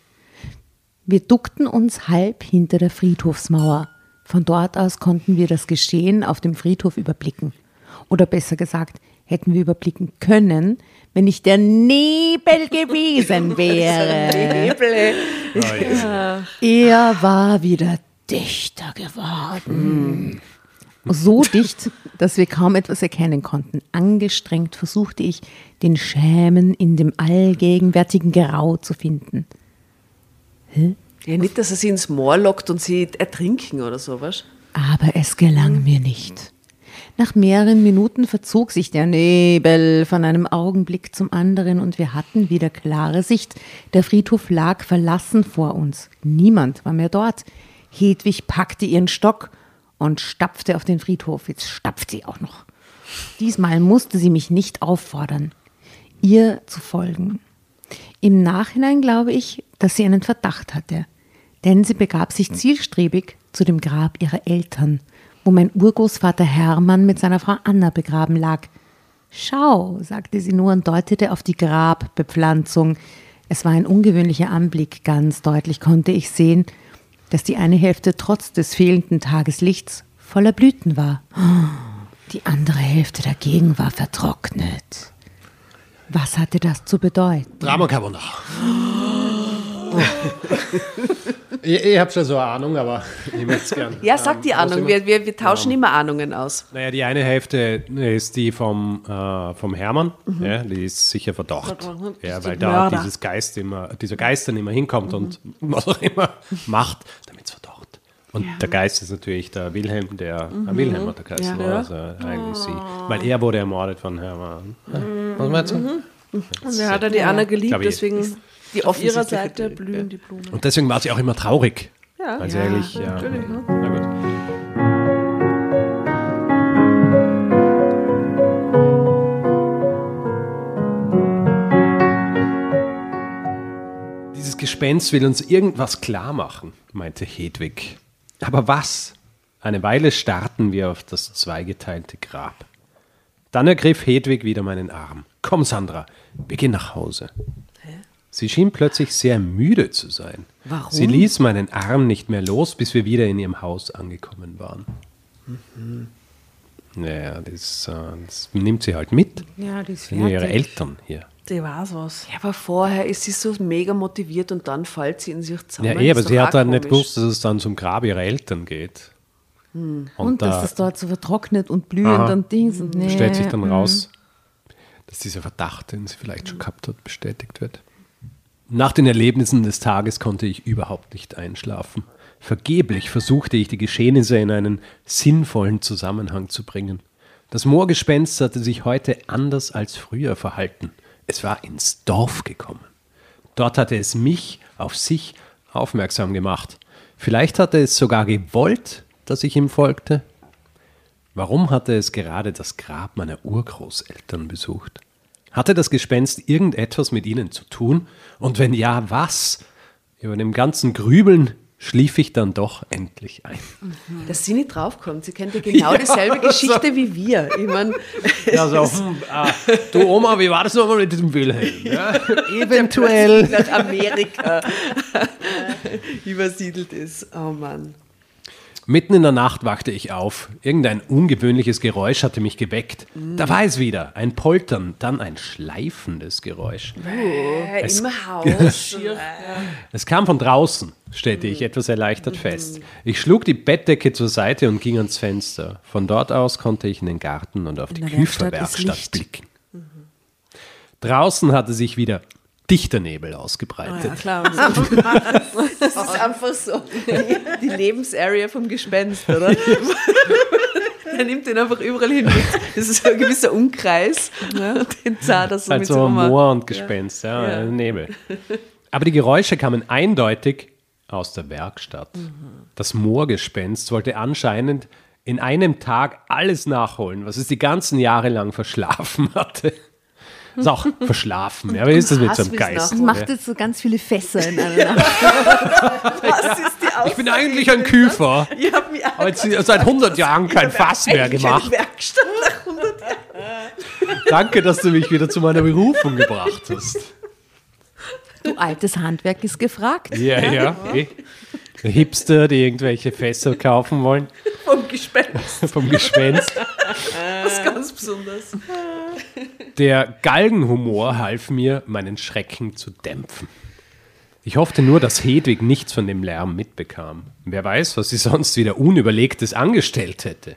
Wir duckten uns halb hinter der Friedhofsmauer. Von dort aus konnten wir das Geschehen auf dem Friedhof überblicken. Oder besser gesagt, hätten wir überblicken können, wenn nicht der Nebel gewesen wäre. Nebel. Er war wieder dichter geworden. So dicht, dass wir kaum etwas erkennen konnten. Angestrengt versuchte ich, den Schämen in dem allgegenwärtigen Grau zu finden. Ja, nicht, dass er sie ins Moor lockt und sie ertrinken oder sowas. Aber es gelang mir nicht. Nach mehreren Minuten verzog sich der Nebel von einem Augenblick zum anderen und wir hatten wieder klare Sicht. Der Friedhof lag verlassen vor uns. Niemand war mehr dort. Hedwig packte ihren Stock und stapfte auf den Friedhof. Jetzt stapft sie auch noch. Diesmal musste sie mich nicht auffordern, ihr zu folgen. Im Nachhinein glaube ich, dass sie einen Verdacht hatte. Denn sie begab sich zielstrebig zu dem Grab ihrer Eltern, wo mein Urgroßvater Hermann mit seiner Frau Anna begraben lag. Schau, sagte sie nur und deutete auf die Grabbepflanzung. Es war ein ungewöhnlicher Anblick, ganz deutlich konnte ich sehen, dass die eine Hälfte trotz des fehlenden Tageslichts voller Blüten war. Die andere Hälfte dagegen war vertrocknet. Was hatte das zu bedeuten? Drama Carbonara. ich ich habe schon so eine Ahnung, aber ich möchte es gerne. Ja, sag die Ähm, Ahnung. Wir, wir, wir tauschen immer Ahnungen aus. Naja, die eine Hälfte ist die vom, äh, vom Hermann, ja, die ist sicher verdacht. Ja, weil da Mörder. dieses Geist immer, dieser Geist dann immer hinkommt und was auch immer macht, damit es verdacht. Und der Geist ist natürlich der Wilhelm, der äh, Wilhelm hat der Geist, Ja. war, also eigentlich sie. Weil er wurde ermordet von Hermann. Ja, Was meinst du? Und er hat ja die Anna geliebt, deswegen Die auf ihrer Seite blühen die Blumen. Und deswegen war sie auch immer traurig. Ja. Sie Ja, eigentlich, ja. natürlich, ne? Na gut. Dieses Gespenst will uns irgendwas klar machen, meinte Hedwig. Aber was? Eine Weile starrten wir auf das zweigeteilte Grab. Dann ergriff Hedwig wieder meinen Arm. Komm, Sandra, wir gehen nach Hause. Sie schien plötzlich sehr müde zu sein. Warum? Sie ließ meinen Arm nicht mehr los, bis wir wieder in ihrem Haus angekommen waren. Naja, das, äh, das nimmt sie halt mit. Ja, die ist Das sind ja ihre Eltern hier. Die war's was. Ja, aber vorher ist sie so mega motiviert und dann fällt sie in sich zusammen. Ja, eh, aber sie hat dann nicht komisch. gewusst, dass es dann zum Grab ihrer Eltern geht. Und, Und, dass da es dort so vertrocknet und blühend Aha. und Dings und nee. stellt sich dann mm. raus, dass dieser Verdacht, den sie vielleicht schon gehabt hat, bestätigt wird. Nach den Erlebnissen des Tages konnte ich überhaupt nicht einschlafen. Vergeblich versuchte ich, die Geschehnisse in einen sinnvollen Zusammenhang zu bringen. Das Moorgespenst hatte sich heute anders als früher verhalten. Es war ins Dorf gekommen. Dort hatte es mich auf sich aufmerksam gemacht. Vielleicht hatte es sogar gewollt, dass ich ihm folgte. Warum hatte es gerade das Grab meiner Urgroßeltern besucht? Hatte das Gespenst irgendetwas mit ihnen zu tun? Und wenn ja, was? Über dem ganzen Grübeln schlief ich dann doch endlich ein. Dass sie nicht draufkommt. Sie kennt ja genau dieselbe Geschichte wie wir. Ich meine, Also, hm, ah, du Oma, wie war das nochmal mit diesem Wilhelm? Ja, eventuell. nach Amerika übersiedelt ist. Oh Mann. Mitten in der Nacht wachte ich auf. Irgendein ungewöhnliches Geräusch hatte mich geweckt. Da war es wieder. Ein Poltern, dann ein schleifendes Geräusch. Äh, Es- Im Haus. Es kam von draußen, stellte ich etwas erleichtert fest. Ich schlug die Bettdecke zur Seite und ging ans Fenster. Von dort aus konnte ich in den Garten und auf die Küferwerkstatt blicken. Draußen hatte sich wieder dichter Nebel ausgebreitet. ja, klar. Das ist einfach so die, die Lebensarea vom Gespenst, oder? Er nimmt den einfach überall hin mit. Das ist so ein gewisser Umkreis. Ne? Den zahlt er so mit Also so einem- Moor und Gespenst, ja, Ja. Nebel. Aber die Geräusche kamen eindeutig aus der Werkstatt. Mhm. Das Moorgespenst wollte anscheinend in einem Tag alles nachholen, was es die ganzen Jahre lang verschlafen hatte. Ist auch verschlafen, ja, wie ist das mit so einem Geist? Und macht jetzt so ganz viele Fässer in einer Nacht. Was ist die Ich bin eigentlich ein Küfer, Ich habe mich aber jetzt seit 100 Jahren kein Fass mehr gemacht. Werkstatt nach 100 Jahren. Danke, dass du mich wieder zu meiner Berufung gebracht hast. Du altes Handwerk ist gefragt. Ja, ja. eh. Hipster, die irgendwelche Fässer kaufen wollen Vom Gespenst. vom Gespenst. Was ganz Besonderes. Der Galgenhumor half mir, meinen Schrecken zu dämpfen. Ich hoffte nur, dass Hedwig nichts von dem Lärm mitbekam. Wer weiß, was sie sonst wieder Unüberlegtes angestellt hätte.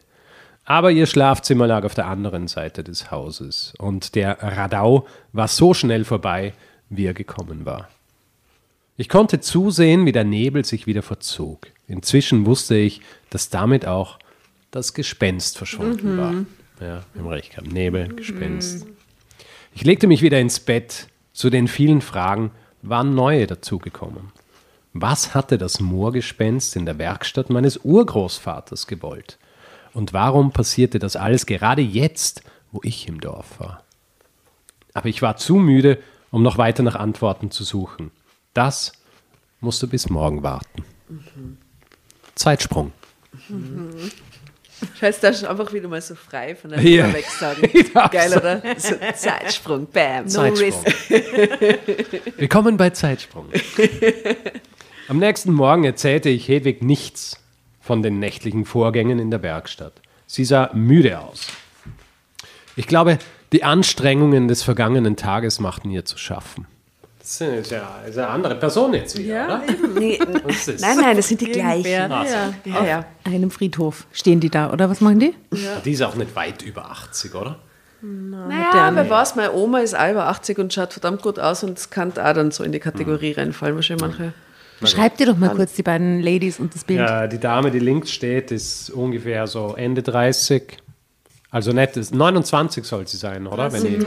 Aber ihr Schlafzimmer lag auf der anderen Seite des Hauses und der Radau war so schnell vorbei, wie er gekommen war. Ich konnte zusehen, wie der Nebel sich wieder verzog. Inzwischen wusste ich, dass damit auch das Gespenst verschwunden war. Ja, im Recht gehabt. Nebel, Gespenst. Ich legte mich wieder ins Bett. Zu den vielen Fragen waren neue dazugekommen. Was hatte das Moorgespenst in der Werkstatt meines Urgroßvaters gewollt? Und warum passierte das alles gerade jetzt, wo ich im Dorf war? Aber ich war zu müde, um noch weiter nach Antworten zu suchen. Das musst du bis morgen warten. Zeitsprung. Scheiße, da ist einfach wieder mal so frei von der wegsagen. Ich darf Geil, oder? So, Zeitsprung, bam, no Zeitsprung. risk. Willkommen bei Zeitsprung. Am nächsten Morgen erzählte ich Hedwig nichts von den nächtlichen Vorgängen in der Werkstatt. Sie sah müde aus. Ich glaube, die Anstrengungen des vergangenen Tages machten ihr zu schaffen. Das ist ja, ist eine andere Person jetzt wieder, oder? Nee, nein, nein, das sind die gleichen. Irgendwer. Ah, so. Ja, ja. Einem Friedhof stehen die da, oder was machen die? Die ist auch nicht weit über 80, oder? Naja, wer weiß, meine Oma ist auch über 80 und schaut verdammt gut aus und es kann auch dann so in die Kategorie reinfallen, wahrscheinlich manche. Beschreib dir doch mal kurz die beiden Ladies und das Bild. Ja, die Dame, die links steht, ist ungefähr so Ende 30. Also nicht, ist 29 soll sie sein, oder? Wenn ich,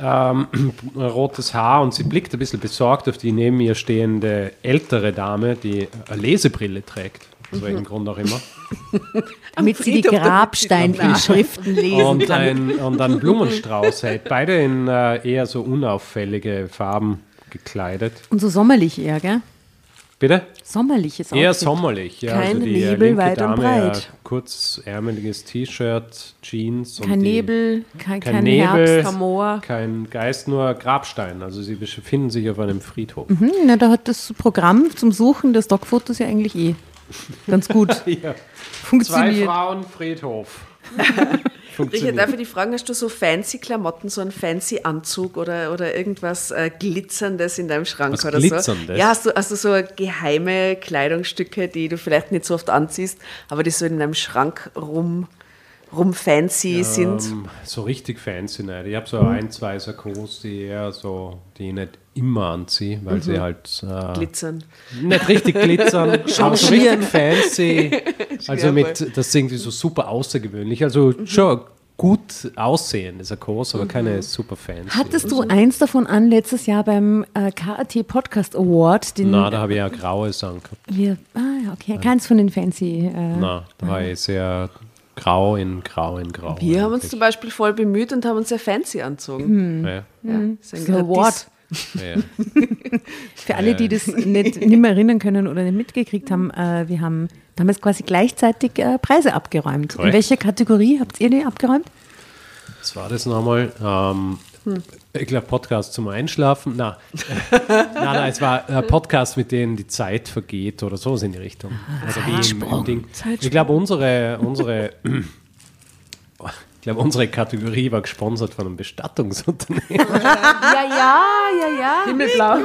ähm, rotes Haar und sie blickt ein bisschen besorgt auf die neben ihr stehende ältere Dame, die eine Lesebrille trägt. Aus welchem Grund auch immer. damit sie die Grabsteinschriften lesen Und kann. ein, und einen Blumenstrauß hält. Beide in äh, eher so unauffällige Farben gekleidet. Und so sommerlich eher, gell? Bitte? Sommerliches Eher Outfit. sommerlich. Ja. Kein also die Nebel, linke weit und Dame, breit. Ja, kurzärmeliges T-Shirt, Jeans. und Kein die, Nebel, kein, Kein kein Nebel. Herbst. Kein Moor. Kein Geist, nur Grabstein. Also sie befinden sich auf einem Friedhof. Hm, na, da hat das Programm zum Suchen der Stockfotos ja eigentlich eh ganz gut Ja. Zwei funktioniert. Frauen, Friedhof. Richard, ich dich fragen, hast du so fancy Klamotten, so einen fancy Anzug oder, oder irgendwas äh, Glitzerndes in deinem Schrank Was oder Glitzerndes? so? Ja, hast du, hast du so geheime Kleidungsstücke, die du vielleicht nicht so oft anziehst, aber die so in deinem Schrank rum, rum fancy sind? Ähm, so richtig fancy nicht. Ich habe so ein, zwei Sakkos, die eher so, die ich nicht immer anziehe, weil sie halt äh, Glitzern. nicht richtig glitzern, aber so richtig fancy. Also mit, das ist irgendwie so super außergewöhnlich. Also schon gut aussehende Sakkos, aber keine super fancy. Hattest du eins davon an letztes Jahr beim äh, KAT Podcast Award? Den Na, da habe ich ja graues angehabt. wir, ah, ja, okay, keins von den fancy. Äh, Na, da war ich sehr grau in grau in grau. Wir haben uns zum Beispiel voll bemüht und haben uns sehr fancy anzogen. Ja, Ja, ist ein So ja. Für alle, die das nicht, nicht mehr erinnern können oder nicht mitgekriegt haben, äh, wir haben damals quasi gleichzeitig äh, Preise abgeräumt. In Korrekt. welcher Kategorie habt ihr die abgeräumt? Was war das nochmal? Ähm, Ich glaube, Podcast zum Einschlafen. Na, nein, nein, es war ein Podcast, mit denen die Zeit vergeht oder so in die Richtung. Also wie im, im Ding. Ich glaube, unsere, unsere, ich glaube, unsere Kategorie war gesponsert von einem Bestattungsunternehmen. Ja, ja, ja, ja. Himmelblau.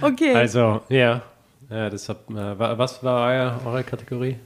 Okay. Also, ja. ja das hat, äh, wa- was war euer, eure Kategorie?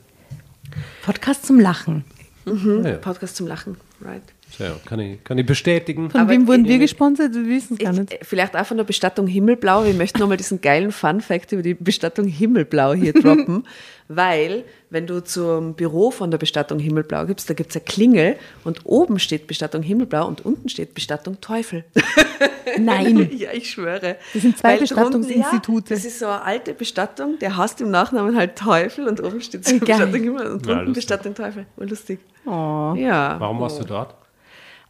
Podcast zum Lachen. Ja, Podcast zum Lachen, right. Ja, kann, ich, kann ich bestätigen. Von Aber wem wurden wir gesponsert? Wir wissen es gar Ich, nicht. äh, vielleicht auch von der Bestattung Himmelblau. Wir möchten nochmal diesen geilen Fun-Fact über die Bestattung Himmelblau hier droppen, weil, wenn du zum Büro von der Bestattung Himmelblau gibst, da gibt es eine Klingel und oben steht Bestattung Himmelblau und unten steht Bestattung Teufel. Nein. ja, ich schwöre. Das sind zwei Weil drunten- Bestattungsinstitute. Ja, das ist so eine alte Bestattung, der heißt im Nachnamen halt Teufel und oben steht. Bestattung Himmel und Ja, unten lustig. Bestattung Teufel. War lustig. Oh. Ja. Warum warst du dort?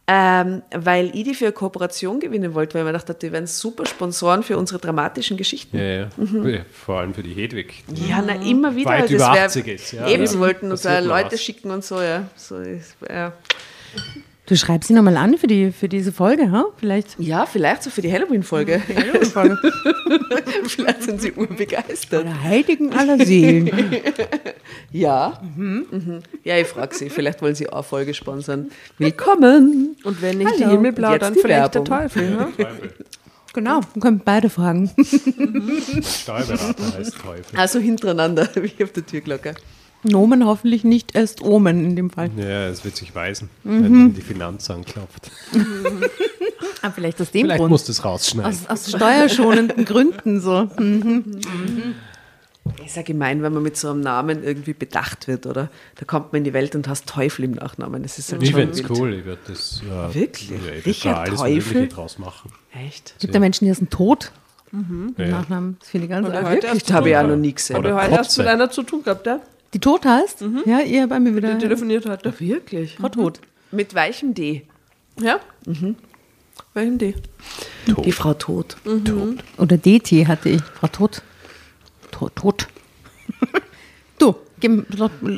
Ähm, weil ich die für eine Kooperation gewinnen wollte, weil ich mir dachte, die wären super Sponsoren für unsere dramatischen Geschichten. Ja, ja. Mhm. Vor allem für die Hedwig. Ja, na, immer wieder. Weit das über wär- 80 ist, ja. Eben, Ja. sie wollten uns Leute schicken und so, ja. So ja. Du schreibst sie nochmal an für, die, für diese Folge, ha? Vielleicht. ja, vielleicht so für die Halloween-Folge. vielleicht sind sie urbegeistert. Der Heiligen aller Seelen. Ja. Mhm. Ja, ich frage sie. Vielleicht wollen sie auch Folge sponsern. Willkommen. Und wenn nicht die Hallo. Himmelblau, Jetzt dann die vielleicht Werbung. der Teufel. Ne? Teufel. genau, wir können beide fragen. Steuerberater heißt Teufel. Also hintereinander, wie auf der Türglocke. Nomen hoffentlich nicht erst Omen in dem Fall. Ja, es wird sich weisen, Mhm. wenn die Finanz anklopft. Ah, vielleicht aus dem Vielleicht Grund. musst du es rausschneiden. Aus, aus steuerschonenden Gründen so. Hm. Ist ja gemein, wenn man mit so einem Namen irgendwie bedacht wird, oder? Da kommt man in die Welt und hast Teufel im Nachnamen. Das ist halt ich finde es cool, ich würde das ja, Wirklich? Ja, ich Richard da alles Teufel? Mögliche draus machen. Echt? Es gibt ja Menschen, die sind tot. Im Ja. Nachnamen. Das finde ich ganz Oder arg. heute Wirklich? erst Das habe ich auch noch nie gesehen. Oder Habe ich heute erst Kotze. mit einer zu tun gehabt, ja? Die tot heißt? Ja, ihr bei mir wieder. Die telefoniert heute. Wirklich? Frau tot. Mit weichem D. Ja? Mhm. Welchen die? Die Frau tot. Tot. Oder DT hatte ich. Frau Tot. Tot, tot. du,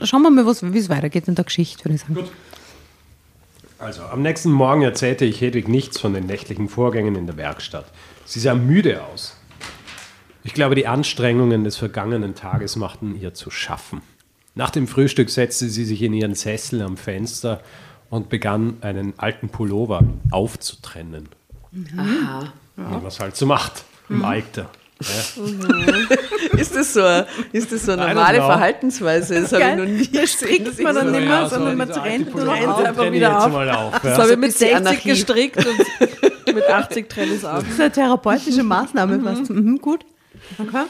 schauen wir mal, was- wie es weitergeht in der Geschichte, würde ich sagen. Also, am nächsten Morgen erzählte ich Hedwig nichts von den nächtlichen Vorgängen in der Werkstatt. Sie sah müde aus. Ich glaube, die Anstrengungen des vergangenen Tages machten ihr zu schaffen. Nach dem Frühstück setzte sie sich in ihren Sessel am Fenster und begann, einen alten Pullover aufzutrennen. Aha. Wie man es halt so macht im Alter. Ja. Ist das so, eine- ist das so eine normale. Verhaltensweise? Das habe ich noch nie gesehen. dass ich man dann so- nicht mehr, Ja, sondern so man trennt nur einfach wieder auf. auf. Das Ja. habe ich mit bisschen 60 Anarchie. gestrickt und mit 80 trenne ich es ab. Das ist eine therapeutische Maßnahme fast. Mhm, gut. Okay.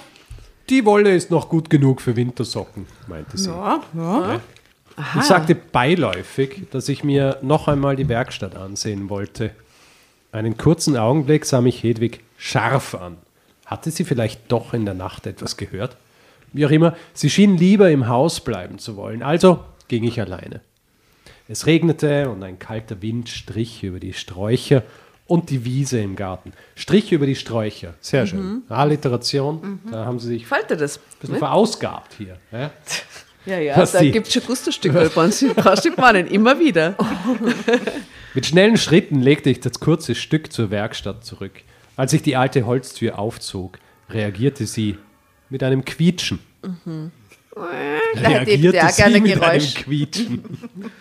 Die Wolle ist noch gut genug für Wintersocken, meinte sie. Ja, ja. Ich sagte beiläufig, dass ich mir noch einmal die Werkstatt ansehen wollte. Einen kurzen Augenblick sah mich Hedwig scharf an. Hatte sie vielleicht doch in der Nacht etwas gehört? Wie auch immer, sie schien lieber im Haus bleiben zu wollen, also ging ich alleine. Es regnete und ein kalter Wind strich über die Sträucher und die Wiese im Garten. Strich über die Sträucher, sehr schön. Alliteration, da haben sie sich ein dir das? bisschen verausgabt hier. Ja? Ja, ja, da gibt es schon Gusterstücke bei uns. Immer wieder. Mit schnellen Schritten legte ich das kurze Stück zur Werkstatt zurück. Als ich die alte Holztür aufzog, reagierte sie mit einem Quietschen. Da hätte ich sie gerne mit Geräusch. einem Quietschen.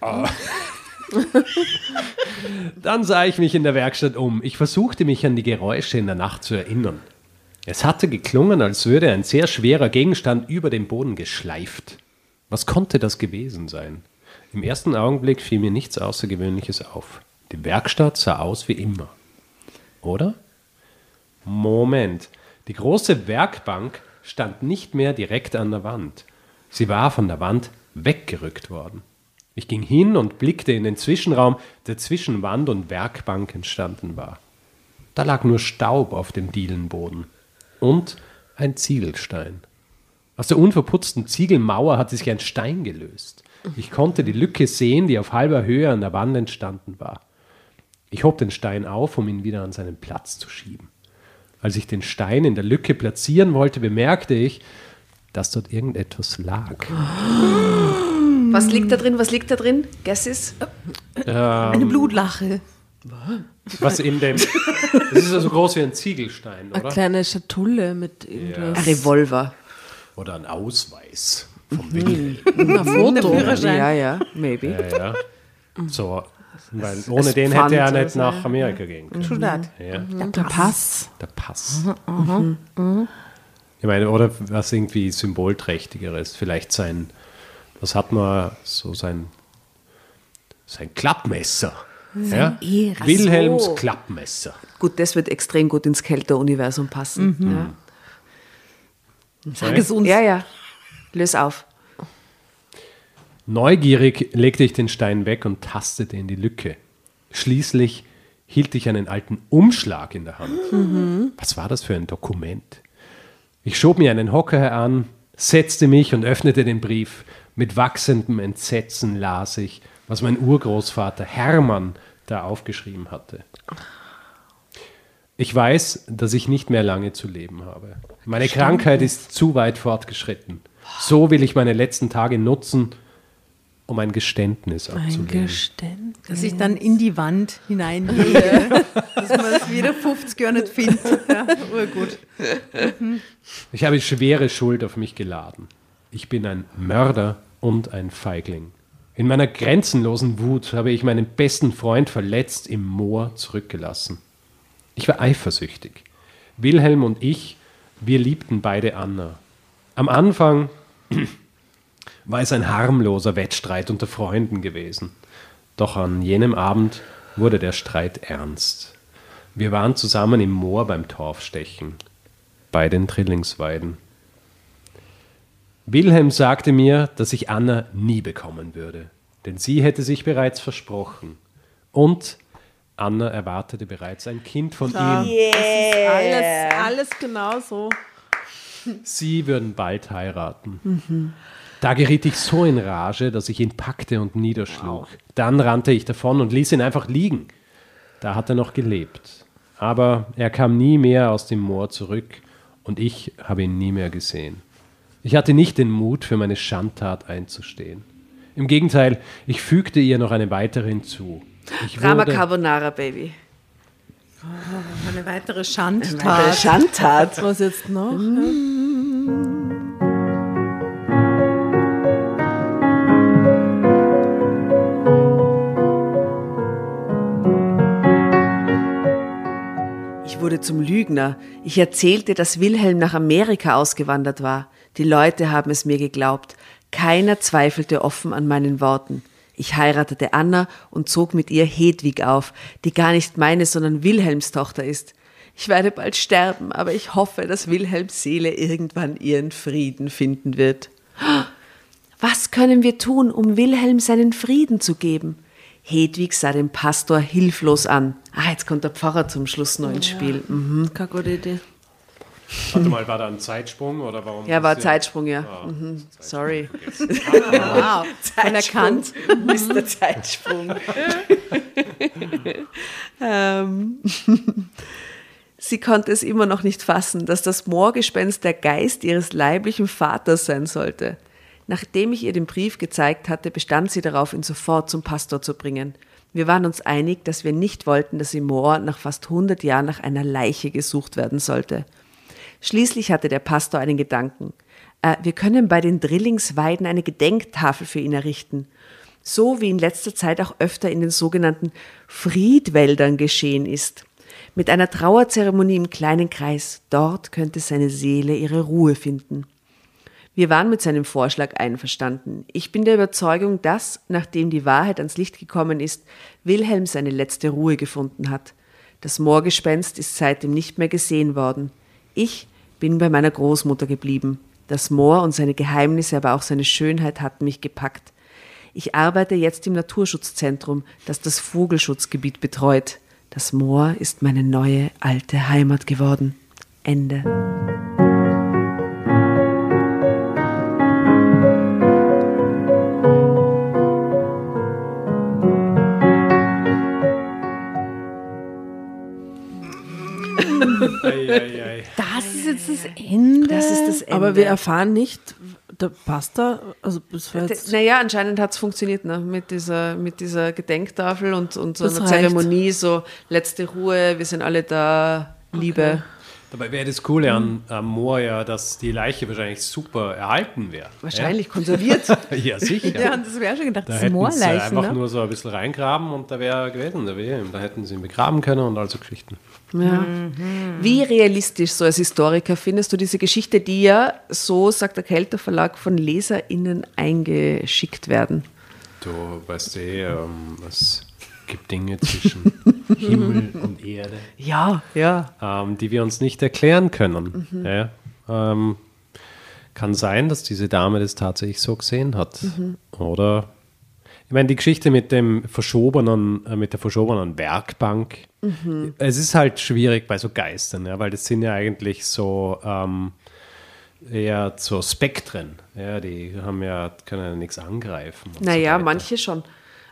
Ah. Dann sah ich mich in der Werkstatt um. Ich versuchte mich an die Geräusche in der Nacht zu erinnern. Es hatte geklungen, als würde ein sehr schwerer Gegenstand über den Boden geschleift. Was konnte das gewesen sein? Im ersten Augenblick fiel mir nichts Außergewöhnliches auf. Die Werkstatt sah aus wie immer. Oder? Moment. Die große Werkbank stand nicht mehr direkt an der Wand. Sie war von der Wand weggerückt worden. Ich ging hin und blickte in den Zwischenraum, der zwischen Wand und Werkbank entstanden war. Da lag nur Staub auf dem Dielenboden und ein Ziegelstein. Aus der unverputzten Ziegelmauer hatte sich ein Stein gelöst. Ich konnte die Lücke sehen, die auf halber Höhe an der Wand entstanden war. Ich hob den Stein auf, um ihn wieder an seinen Platz zu schieben. Als ich den Stein in der Lücke platzieren wollte, bemerkte ich, dass dort irgendetwas lag. Was liegt da drin? Was liegt da drin? Guesses? Eine Blutlache. Was in dem. Das ist ja so groß wie ein Ziegelstein, Eine oder? kleine Schatulle mit Ein irgendwas. Revolver. Oder ein Ausweis vom Wilhelm. Ein Foto. Ja, ja, maybe. Ja, ja. So, weil ohne es den hätte er nicht nach Amerika gehen können. True that. Ja, Der Pass. der Pass. Ich meine, oder was irgendwie symbolträchtigeres. Vielleicht sein, was hat man, so sein, sein Klappmesser. Ja? Wilhelms So. Klappmesser. Gut, das wird extrem gut ins Kälter-Universum passen. Sag es uns. Ja. ja, ja. Löse auf. Neugierig legte ich den Stein weg und tastete in die Lücke. Schließlich hielt ich einen alten Umschlag in der Hand. Was war das für ein Dokument? Ich schob mir einen Hocker heran, setzte mich und öffnete den Brief. Mit wachsendem Entsetzen las ich, was mein Urgroßvater Hermann da aufgeschrieben hatte. Ich weiß, dass ich nicht mehr lange zu leben habe. Meine Krankheit ist zu weit fortgeschritten. So will ich meine letzten Tage nutzen, um ein Geständnis Ein abzulegen. Geständnis. Dass ich dann in die Wand hineingehe, dass man es wieder 50 Jahre nicht findet. Ja, urgut. Ich habe schwere Schuld auf mich geladen. Ich bin ein Mörder und ein Feigling. In meiner grenzenlosen Wut habe ich meinen besten Freund verletzt im Moor zurückgelassen. Ich war eifersüchtig. Wilhelm und ich, wir liebten beide Anna. Am Anfang war es ein harmloser Wettstreit unter Freunden gewesen. Doch an jenem Abend wurde der Streit ernst. Wir waren zusammen im Moor beim Torfstechen, bei den Trillingsweiden. Wilhelm sagte mir, dass ich Anna nie bekommen würde, denn sie hätte sich bereits versprochen. Und Anna erwartete bereits ein Kind von ihm. Alles, alles genau so. Sie würden bald heiraten. Da geriet ich so in Rage, dass ich ihn packte und niederschlug. Dann rannte ich davon und ließ ihn einfach liegen. Da hat er noch gelebt. Aber er kam nie mehr aus dem Moor zurück und ich habe ihn nie mehr gesehen. Ich hatte nicht den Mut, für meine Schandtat einzustehen. Im Gegenteil, ich fügte ihr noch eine weitere hinzu. Ich Drama wurde, Carbonara, Baby. Eine weitere Eine Schandtat. Schandtat. Was jetzt noch? Ich wurde zum Lügner. Ich erzählte, dass Wilhelm nach Amerika ausgewandert war. Die Leute haben es mir geglaubt. Keiner zweifelte offen an meinen Worten. Ich heiratete Anna und zog mit ihr Hedwig auf, die gar nicht meine, sondern Wilhelms Tochter ist. Ich werde bald sterben, aber ich hoffe, dass Wilhelms Seele irgendwann ihren Frieden finden wird. Was können wir tun, um Wilhelm seinen Frieden zu geben? Hedwig sah den Pastor hilflos an. Ah, jetzt kommt der Pfarrer zum Schluss noch ins Spiel. Mhm. Keine gute Idee. Warte mal, war da ein Zeitsprung oder warum? Ja, war Zeitsprung, ja. Mhm. Sorry. Wow, von erkannt. Mr. Zeitsprung. ähm. Sie konnte es immer noch nicht fassen, dass das Moorgespenst der Geist ihres leiblichen Vaters sein sollte. Nachdem ich ihr den Brief gezeigt hatte, bestand sie darauf, ihn sofort zum Pastor zu bringen. Wir waren uns einig, dass wir nicht wollten, dass im Moor nach fast 100 Jahren nach einer Leiche gesucht werden sollte. Schließlich hatte der Pastor einen Gedanken. Äh, wir können bei den Drillingsweiden eine Gedenktafel für ihn errichten. So wie in letzter Zeit auch öfter in den sogenannten Friedwäldern geschehen ist. Mit einer Trauerzeremonie im kleinen Kreis. Dort könnte seine Seele ihre Ruhe finden. Wir waren mit seinem Vorschlag einverstanden. Ich bin der Überzeugung, dass, nachdem die Wahrheit ans Licht gekommen ist, Wilhelm seine letzte Ruhe gefunden hat. Das Moorgespenst ist seitdem nicht mehr gesehen worden. Ich bin bei meiner Großmutter geblieben. Das Moor und seine Geheimnisse, aber auch seine Schönheit hatten mich gepackt. Ich arbeite jetzt im Naturschutzzentrum, das das Vogelschutzgebiet betreut. Das Moor ist meine neue alte Heimat geworden. Ende. Das ist jetzt das Ende. Das ist das Ende. Aber wir erfahren nicht, der Pasta, also das war jetzt, Naja, anscheinend hat es funktioniert ne? mit, dieser, mit dieser Gedenktafel und, und so Das einer reicht. Zeremonie, so letzte Ruhe, wir sind alle da, Liebe. Dabei wäre das Coole an, am Moor ja, dass die Leiche wahrscheinlich super erhalten wäre. Wahrscheinlich konserviert. Ja, ja sicher. Ja, und das wäre schon gedacht, Da das hätten sie Moorleichen, einfach ne? nur so ein bisschen reingraben und da wäre er gewesen, der Wilhelm. Da hätten sie ihn begraben können und all so Geschichten. Ja. Wie realistisch, so als Historiker, findest du diese Geschichte, die ja, so sagt der Kelter Verlag, von LeserInnen eingeschickt werden? Du weißt eh, ähm, es gibt Dinge zwischen Himmel und Erde, Ja, ja. ähm, die wir uns nicht erklären können. Ja, ähm, kann sein, dass diese Dame das tatsächlich so gesehen hat. Oder ich meine, die Geschichte mit dem verschobenen, äh, mit der verschobenen Werkbank, es ist halt schwierig bei so Geistern, ja, weil das sind ja eigentlich so ähm, eher so Spektren. Ja, die haben ja, können ja nichts angreifen. so Naja, weiter. manche schon.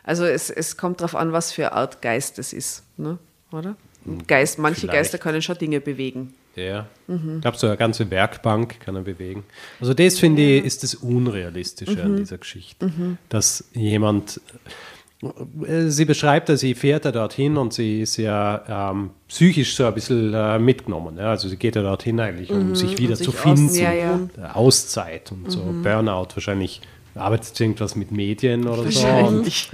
Also es, es kommt darauf an, was für Art Geist es ist, ne? oder? Und Geist, manche Vielleicht. Geister können schon Dinge bewegen. Ja. Ich glaube, so eine ganze Werkbank kann er bewegen. Also das finde ich, ist das Unrealistische an dieser Geschichte. Dass jemand, äh, sie beschreibt, dass sie fährt ja dorthin und sie ist ja ähm, psychisch so ein bisschen äh, mitgenommen. Ja? Also sie geht ja dorthin eigentlich, um sich wieder sich zu aus- finden. ja, ja. Äh, Auszeit und so. Burnout wahrscheinlich. Arbeitet sie irgendwas mit Medien oder so? Und Wahrscheinlich.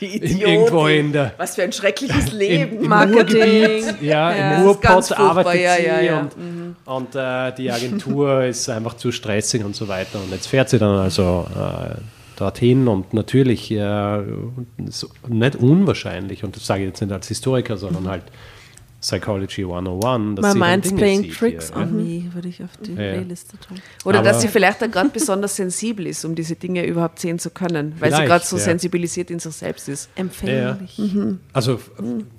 Die in, irgendwo in der Was für ein schreckliches Leben. im, im Marketing. Ja, Ja, im Urpott arbeitet ja, sie ja, ja. Mhm. und, und äh, die Agentur ist einfach zu stressig und so weiter. Und jetzt fährt sie dann also äh, dorthin und natürlich äh, nicht unwahrscheinlich, und das sage ich jetzt nicht als Historiker, sondern halt Psychology 101. Dass My sie dann mind's Dinge playing tricks hier, ja. on me, würde ich auf die Ja, ja. Playliste tun. Oder Aber- dass sie vielleicht auch gerade besonders sensibel ist, um diese Dinge überhaupt sehen zu können, weil sie gerade so ja. sensibilisiert in sich selbst ist. Empfänglich. Also f-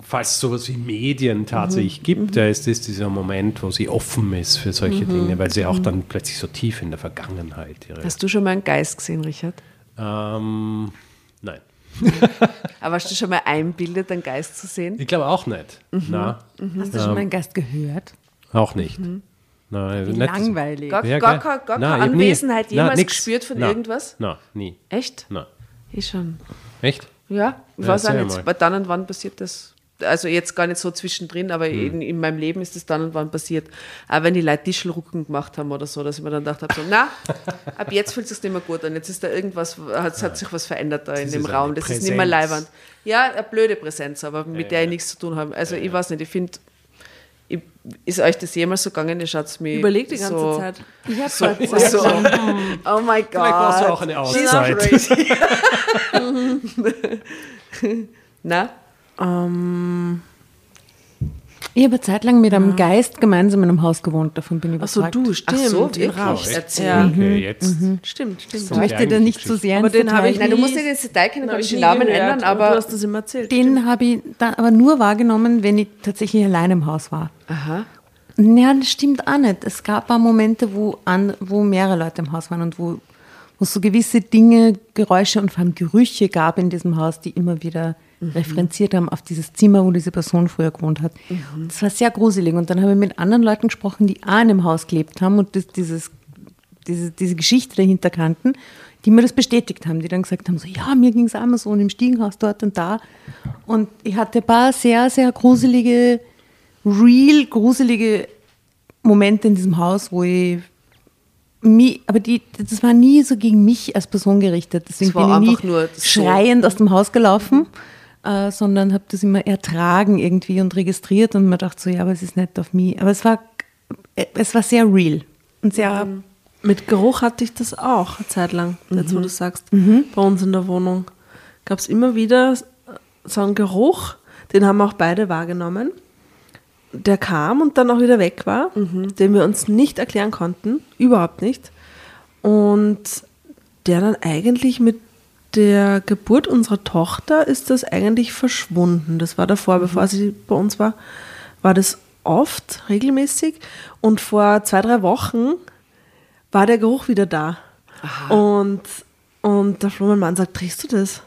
falls es sowas wie Medien tatsächlich gibt, da ist das dieser Moment, wo sie offen ist für solche Dinge, weil sie auch dann plötzlich so tief in der Vergangenheit ihre. Hast du schon mal einen Geist gesehen, Richard? Ähm. Aber hast du schon mal einbildet, einen Geist zu sehen? Ich glaube auch nicht. Na, Hast du schon mal einen Gast gehört? auch nicht. Nein, Wie nicht- langweilig. Gar, Ja, gar, gar Nein, keine nie- Anwesenheit Nein, jemals nix. gespürt von Nein. irgendwas? Nein, nie. Echt? Nein. Ich schon. Echt? Ja, ich Ja, weiß auch nicht. Weil dann und wann passiert das. Also jetzt gar nicht so zwischendrin, aber Hm. in, in meinem Leben ist das dann und wann passiert. Auch wenn die Leute Tischelrucken gemacht haben oder so, dass ich mir dann gedacht habe, so, na, ab jetzt fühlt es sich nicht mehr gut an. Jetzt ist da irgendwas, hat, hat sich was verändert da in Das dem ist Raum. Das ist nicht mehr Präsenz. leiwand. Ja, eine blöde Präsenz, aber mit der ich nichts zu tun habe. Also ich weiß nicht, ich finde, ich, ist euch das jemals so gegangen? Ihr schaut mir Überleg die ganze so, Zeit. Ich habe So, Zeit. so, oh my God. Vielleicht brauchst du auch eine Auszeit. crazy. Na? Ähm, Ich habe eine Zeit lang mit einem Geist gemeinsam in einem Haus gewohnt, davon bin ich achso, überzeugt. du, stimmt. Ach so, wirklich? Rausch. Erzähl. Ja. Okay, jetzt. Stimmt, stimmt. Ich möchte da nicht zu sehr Aber ins den habe ich Nein, du musst nicht ins Detail kennen, kann ich den Namen gehört, ändern, aber aber. du hast das immer erzählt. Den habe ich dann aber nur wahrgenommen, wenn ich tatsächlich allein im Haus war. Aha. Ja, das stimmt auch nicht. Es gab auch Momente, wo, an, wo mehrere Leute im Haus waren und wo, wo es so gewisse Dinge, Geräusche und vor allem Gerüche gab in diesem Haus, die immer wieder referenziert haben auf dieses Zimmer, wo diese Person früher gewohnt hat. Das war sehr gruselig. Und dann habe ich mit anderen Leuten gesprochen, die auch in dem Haus gelebt haben und das, dieses, diese, diese Geschichte dahinter kannten, die mir das bestätigt haben, die dann gesagt haben, so, ja, mir ging es auch mal so und im Stiegenhaus dort und da. Und ich hatte ein paar sehr, sehr gruselige, real gruselige Momente in diesem Haus, wo ich mich, aber die, das war nie so gegen mich als Person gerichtet. Deswegen bin ich nie nur so. schreiend aus dem Haus gelaufen, äh, sondern habe das immer ertragen irgendwie und registriert und mir dachte so, ja, aber es ist nicht auf mich. Aber es war, es war sehr real und sehr, Mit Geruch hatte ich das auch eine Zeit lang, jetzt wo du sagst, bei uns in der Wohnung. Gab es immer wieder so einen Geruch, den haben auch beide wahrgenommen. Der kam und dann auch wieder weg war, den wir uns nicht erklären konnten, überhaupt nicht. Und der dann eigentlich mit der Geburt unserer Tochter ist das eigentlich verschwunden. Das war davor, bevor sie bei uns war, war das oft, regelmäßig. Und vor zwei, drei Wochen war der Geruch wieder da. Und, und der Flummenmann sagt, riechst du das?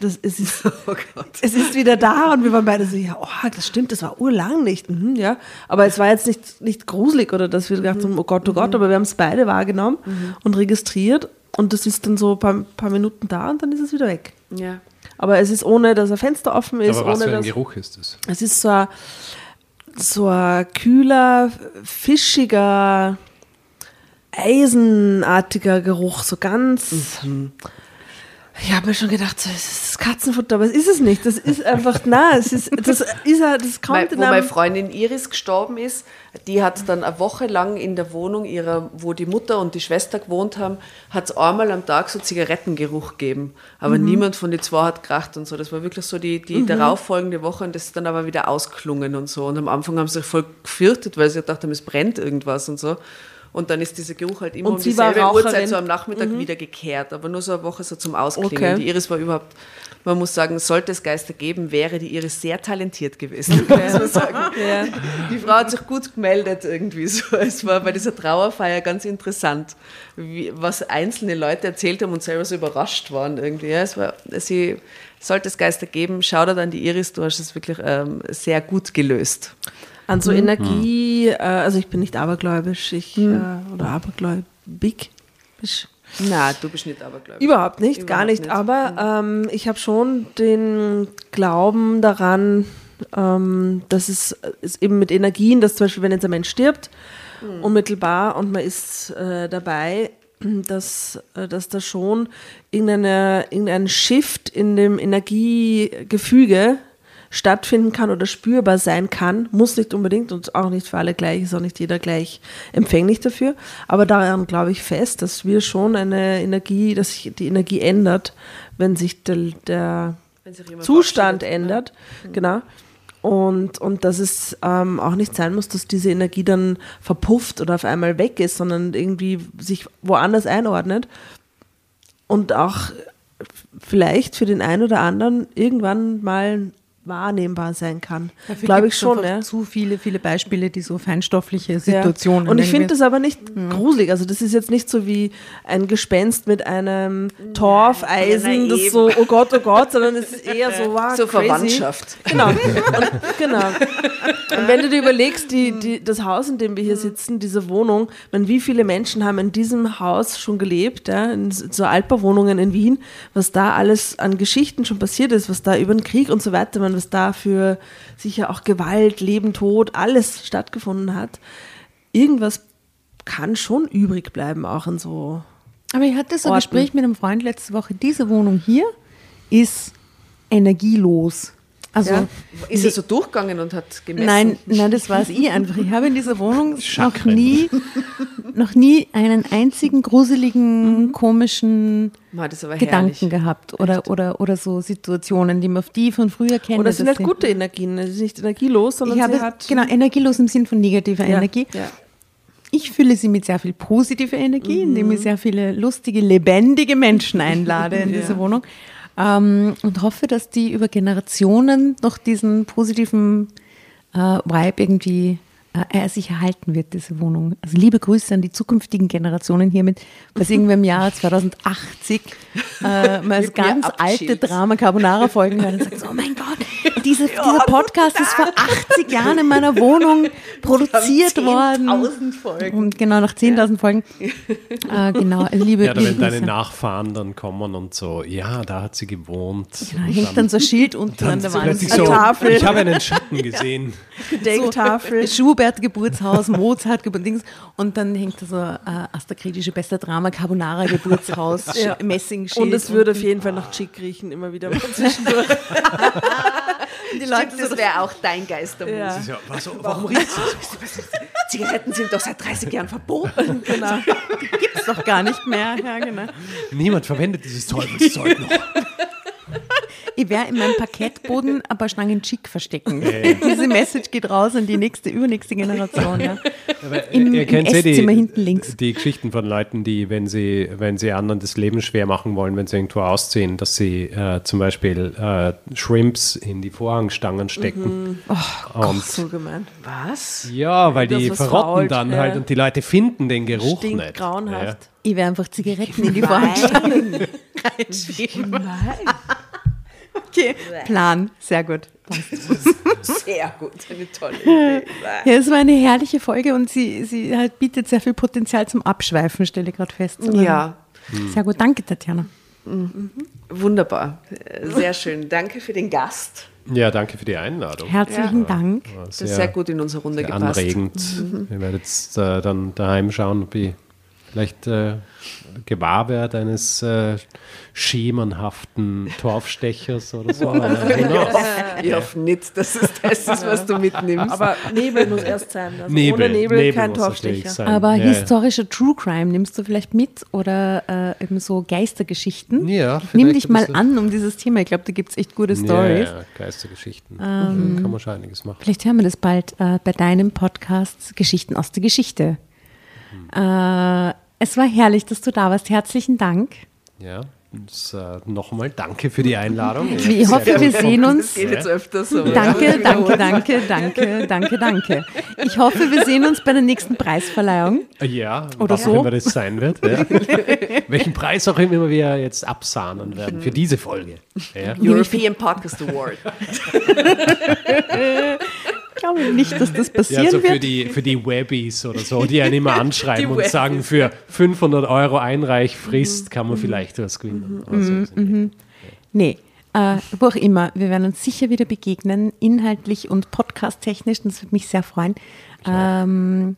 das es, ist, Oh es ist wieder da und wir waren beide so, ja, oh, das stimmt, das war urlang nicht. Mhm, ja. Aber es war jetzt nicht, nicht gruselig oder dass wir gedacht haben, oh Gott, oh Gott, aber wir haben es beide wahrgenommen und registriert und das ist dann so ein paar, paar Minuten da und dann ist es wieder weg. Ja. Aber es ist ohne, dass ein Fenster offen ist, Aber was ohne für ein dass Geruch ist das? es ist so ein, so ein kühler, fischiger, eisenartiger Geruch, so ganz. Ich habe mir schon gedacht, so, es ist Katzenfutter, aber es ist es nicht. Das ist einfach, na, es ist, das ist, ja- das kommt wo meine Freundin Iris gestorben ist, die hat dann eine Woche lang in der Wohnung ihrer, wo die Mutter und die Schwester gewohnt haben, hat es einmal am Tag so Zigarettengeruch gegeben. Aber Mhm. niemand von den zwei hat kracht und so. Das war wirklich so die, die darauffolgende Woche und das ist dann aber wieder ausklungen und so. Und am Anfang haben sie sich voll gefürchtet, weil sie gedacht haben, es brennt irgendwas und so. Und dann ist dieser Geruch halt immer Und um sie war dieselbe Uhrzeit so am Nachmittag wieder gekehrt, aber nur so eine Woche so zum Ausklingen. Okay. Die Iris war überhaupt, man muss sagen, sollte es Geister geben, wäre die Iris sehr talentiert gewesen. muss man sagen. ja. Die Frau hat sich gut gemeldet irgendwie so. Es war bei dieser Trauerfeier ganz interessant, wie, was einzelne Leute erzählt haben und selber so überrascht waren irgendwie. Ja, es war, sie sollte es Geister geben, schau da dann die Iris, du hast es wirklich ähm, sehr gut gelöst. An so Energie, äh, also ich bin nicht abergläubisch, ich, äh, oder abergläubig. Na, du bist nicht abergläubig. Überhaupt nicht, gar Überhaupt nicht. nicht. Aber ähm, ich habe schon den Glauben daran, ähm, dass es, es eben mit Energien, dass zum Beispiel, wenn jetzt ein Mensch stirbt, unmittelbar und man ist äh, dabei, dass, äh, dass da schon irgendeine, irgendein Shift in dem Energiegefüge stattfinden kann oder spürbar sein kann, muss nicht unbedingt und auch nicht für alle gleich, ist auch nicht jeder gleich empfänglich dafür, aber daran glaube ich fest, dass wir schon eine Energie, dass sich die Energie ändert, wenn sich der, der Wenn sich Zustand verabschiedet, ne? ändert, genau. Und, und dass es ähm, auch nicht sein muss, dass diese Energie dann verpufft oder auf einmal weg ist, sondern irgendwie sich woanders einordnet. Und auch vielleicht für den einen oder anderen irgendwann mal wahrnehmbar sein kann. Glaube ich schon. Ja. Zu viele, viele Beispiele, die so feinstoffliche Situationen. Ja. Und ich finde das aber nicht mhm. gruselig. Also das ist jetzt nicht so wie ein Gespenst mit einem Torfeisen, das so, oh Gott, oh Gott, sondern es ist eher so, wow, So crazy. Verwandtschaft. Genau. Und, genau. Und wenn du dir überlegst, die, die, das Haus, in dem wir hier sitzen, diese Wohnung, meine, wie viele Menschen haben in diesem Haus schon gelebt, ja, in so Altbauwohnungen in Wien, was da alles an Geschichten schon passiert ist, was da über den Krieg und so weiter, man, was da für sicher auch Gewalt, Leben, Tod, alles stattgefunden hat. Irgendwas kann schon übrig bleiben, auch in so. Aber ich hatte so ein Gespräch mit einem Freund letzte Woche. Diese Wohnung hier ist energielos. Also ja. ist er so durchgegangen und hat gemessen? Nein, nein, das war es ich einfach. Ich habe in dieser Wohnung noch nie, noch nie einen einzigen gruseligen, mhm. komischen Gedanken herrlich. gehabt oder, oder, oder so Situationen, die man auf die von früher kennt. Oder es sind halt gute Energien, es ist nicht energielos, sondern ich habe, sie hat genau energielos im Sinn von negativer ja, Energie. Ja. Ich fülle sie mit sehr viel positiver Energie, mhm. indem ich sehr viele lustige, lebendige Menschen einlade in diese Wohnung ähm, und hoffe, dass die über Generationen noch diesen positiven äh, Vibe irgendwie äh, sich erhalten wird, diese Wohnung. Also liebe Grüße an die zukünftigen Generationen hiermit, was irgendwie im Jahr 2080 äh, mal das ganz alte Drama Carbonara folgen werden und sagt, oh mein Gott, diese, ja, dieser Podcast ist vor 80 Jahren in meiner Wohnung produziert worden. Folgen. Und genau, nach 10.000 ja. Folgen. Äh, genau, liebe Ja, wenn deine Nachfahren dann kommen und so, ja, da hat sie gewohnt. Genau, hängt dann, dann so ein Schild unten an der Wand. So, Tafel. Ich habe einen Schatten gesehen. Gedenktafel. So, Schubert Geburtshaus, Mozart Geburtshaus und dann hängt da so äh, Astakritische Bester Drama Carbonara Geburtshaus, ja. Messing Und es würde auf jeden Fall nach Chick riechen, immer wieder mal zwischendurch. Die Leute, das wäre auch dein Geistermut. Ja. Ja, was, warum riecht es so? Zigaretten sind doch seit 30 Jahren verboten. Genau. Die gibt es doch gar nicht mehr. Ja, genau. Niemand verwendet dieses Teufelszeug noch. Ich werde in meinem Parkettboden ein paar Stangen Chick verstecken. Ja, ja. Diese Message geht raus an die nächste, übernächste Generation. Ja. Im, ihr kennt im Esszimmer die, hinten links. Die Geschichten von Leuten, die, wenn sie, wenn sie anderen das Leben schwer machen wollen, wenn sie irgendwo ausziehen, dass sie äh, zum Beispiel äh, Shrimps in die Vorhangstangen stecken. Mhm. Oh Gott, so gemein. Was? Ja, weil das die verrotten fault, dann halt und die Leute finden den Geruch Stinkt nicht. grauenhaft. Ich werde einfach Zigaretten in die Vorhangstangen reinschieben. Nein. Okay, Plan, sehr gut. Sehr gut, eine tolle Idee. Ja, es war eine herrliche Folge und sie, sie halt bietet sehr viel Potenzial zum Abschweifen, stelle ich gerade fest. Ja. Sehr gut, danke Tatjana. Mhm. Wunderbar, sehr schön. Danke für den Gast. Ja, danke für die Einladung. Herzlichen ja. Dank. das ist sehr gut in unsere Runde gepasst. Anregend. Mhm. Ich werde jetzt äh, dann daheim schauen, ob ich vielleicht äh, gewahr werde eines äh, schemenhaften Torfstechers oder so. ich hoffe nicht, dass es das ist, was du mitnimmst. Aber Nebel muss erst sein. Also Nebel, ohne Nebel, Nebel kein Torfstecher. Aber ja, historischer True Crime nimmst du vielleicht mit oder äh, eben so Geistergeschichten? Ja, Nimm dich mal an um dieses Thema. Ich glaube, da gibt es echt gute Stories. Ja, Geistergeschichten. Ähm, kann man schon einiges machen. Vielleicht hören wir das bald äh, bei deinem Podcast Geschichten aus der Geschichte. Hm. Äh, es war herrlich, dass du da warst. Herzlichen Dank. Ja, äh, nochmal danke für die Einladung. Ich, ich hoffe, wir sehen uns. Das geht jetzt öfters so. Danke, danke, danke, danke, danke, danke. Ich hoffe, wir sehen uns bei der nächsten Preisverleihung. Ja, oder was so. auch immer das sein wird. Ja. Welchen Preis auch immer wir jetzt absahnen werden für diese Folge. Ja. European Podcast Award. Ich glaube nicht, dass das passieren ja, also für wird. Die, für die Webbies oder so, die einen immer anschreiben und sagen, für 500 Euro Einreichfrist kann man vielleicht was gewinnen. Mhm. So. Mhm. Nee, äh, wo auch immer. Wir werden uns sicher wieder begegnen, inhaltlich und podcast-technisch. Das würde mich sehr freuen. Ähm,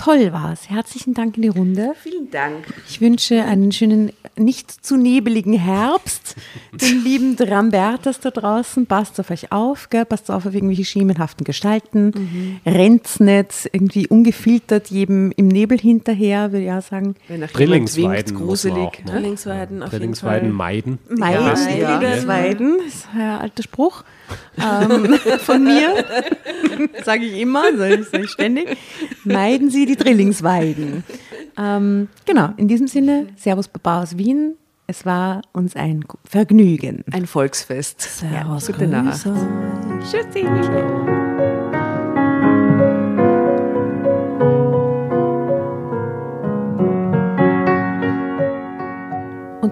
toll war es. Herzlichen Dank in die Runde. Vielen Dank. Ich wünsche einen schönen nicht zu nebeligen Herbst, den lieben Drambertas da draußen. Passt auf euch auf, gell? passt auf auf irgendwelche schemenhaften Gestalten. Mhm. Rennt's nicht irgendwie ungefiltert jedem im Nebel hinterher, würde ich auch sagen. Wenn Drillingsweiden. Gruselig. Auch, ne? Drillingsweiden auf Drillingsweiden meiden. Meiden, ja. ja. Weiden, ist ein alter Spruch ähm, von mir. sage ich immer, sage ich ständig. Meiden Sie die Drillingsweiden. Ähm, genau, in diesem Sinne, Servus Baba aus Wien. Es war uns ein Vergnügen. Ein Volksfest. Servus, ja, gute Nacht. Tschüssi.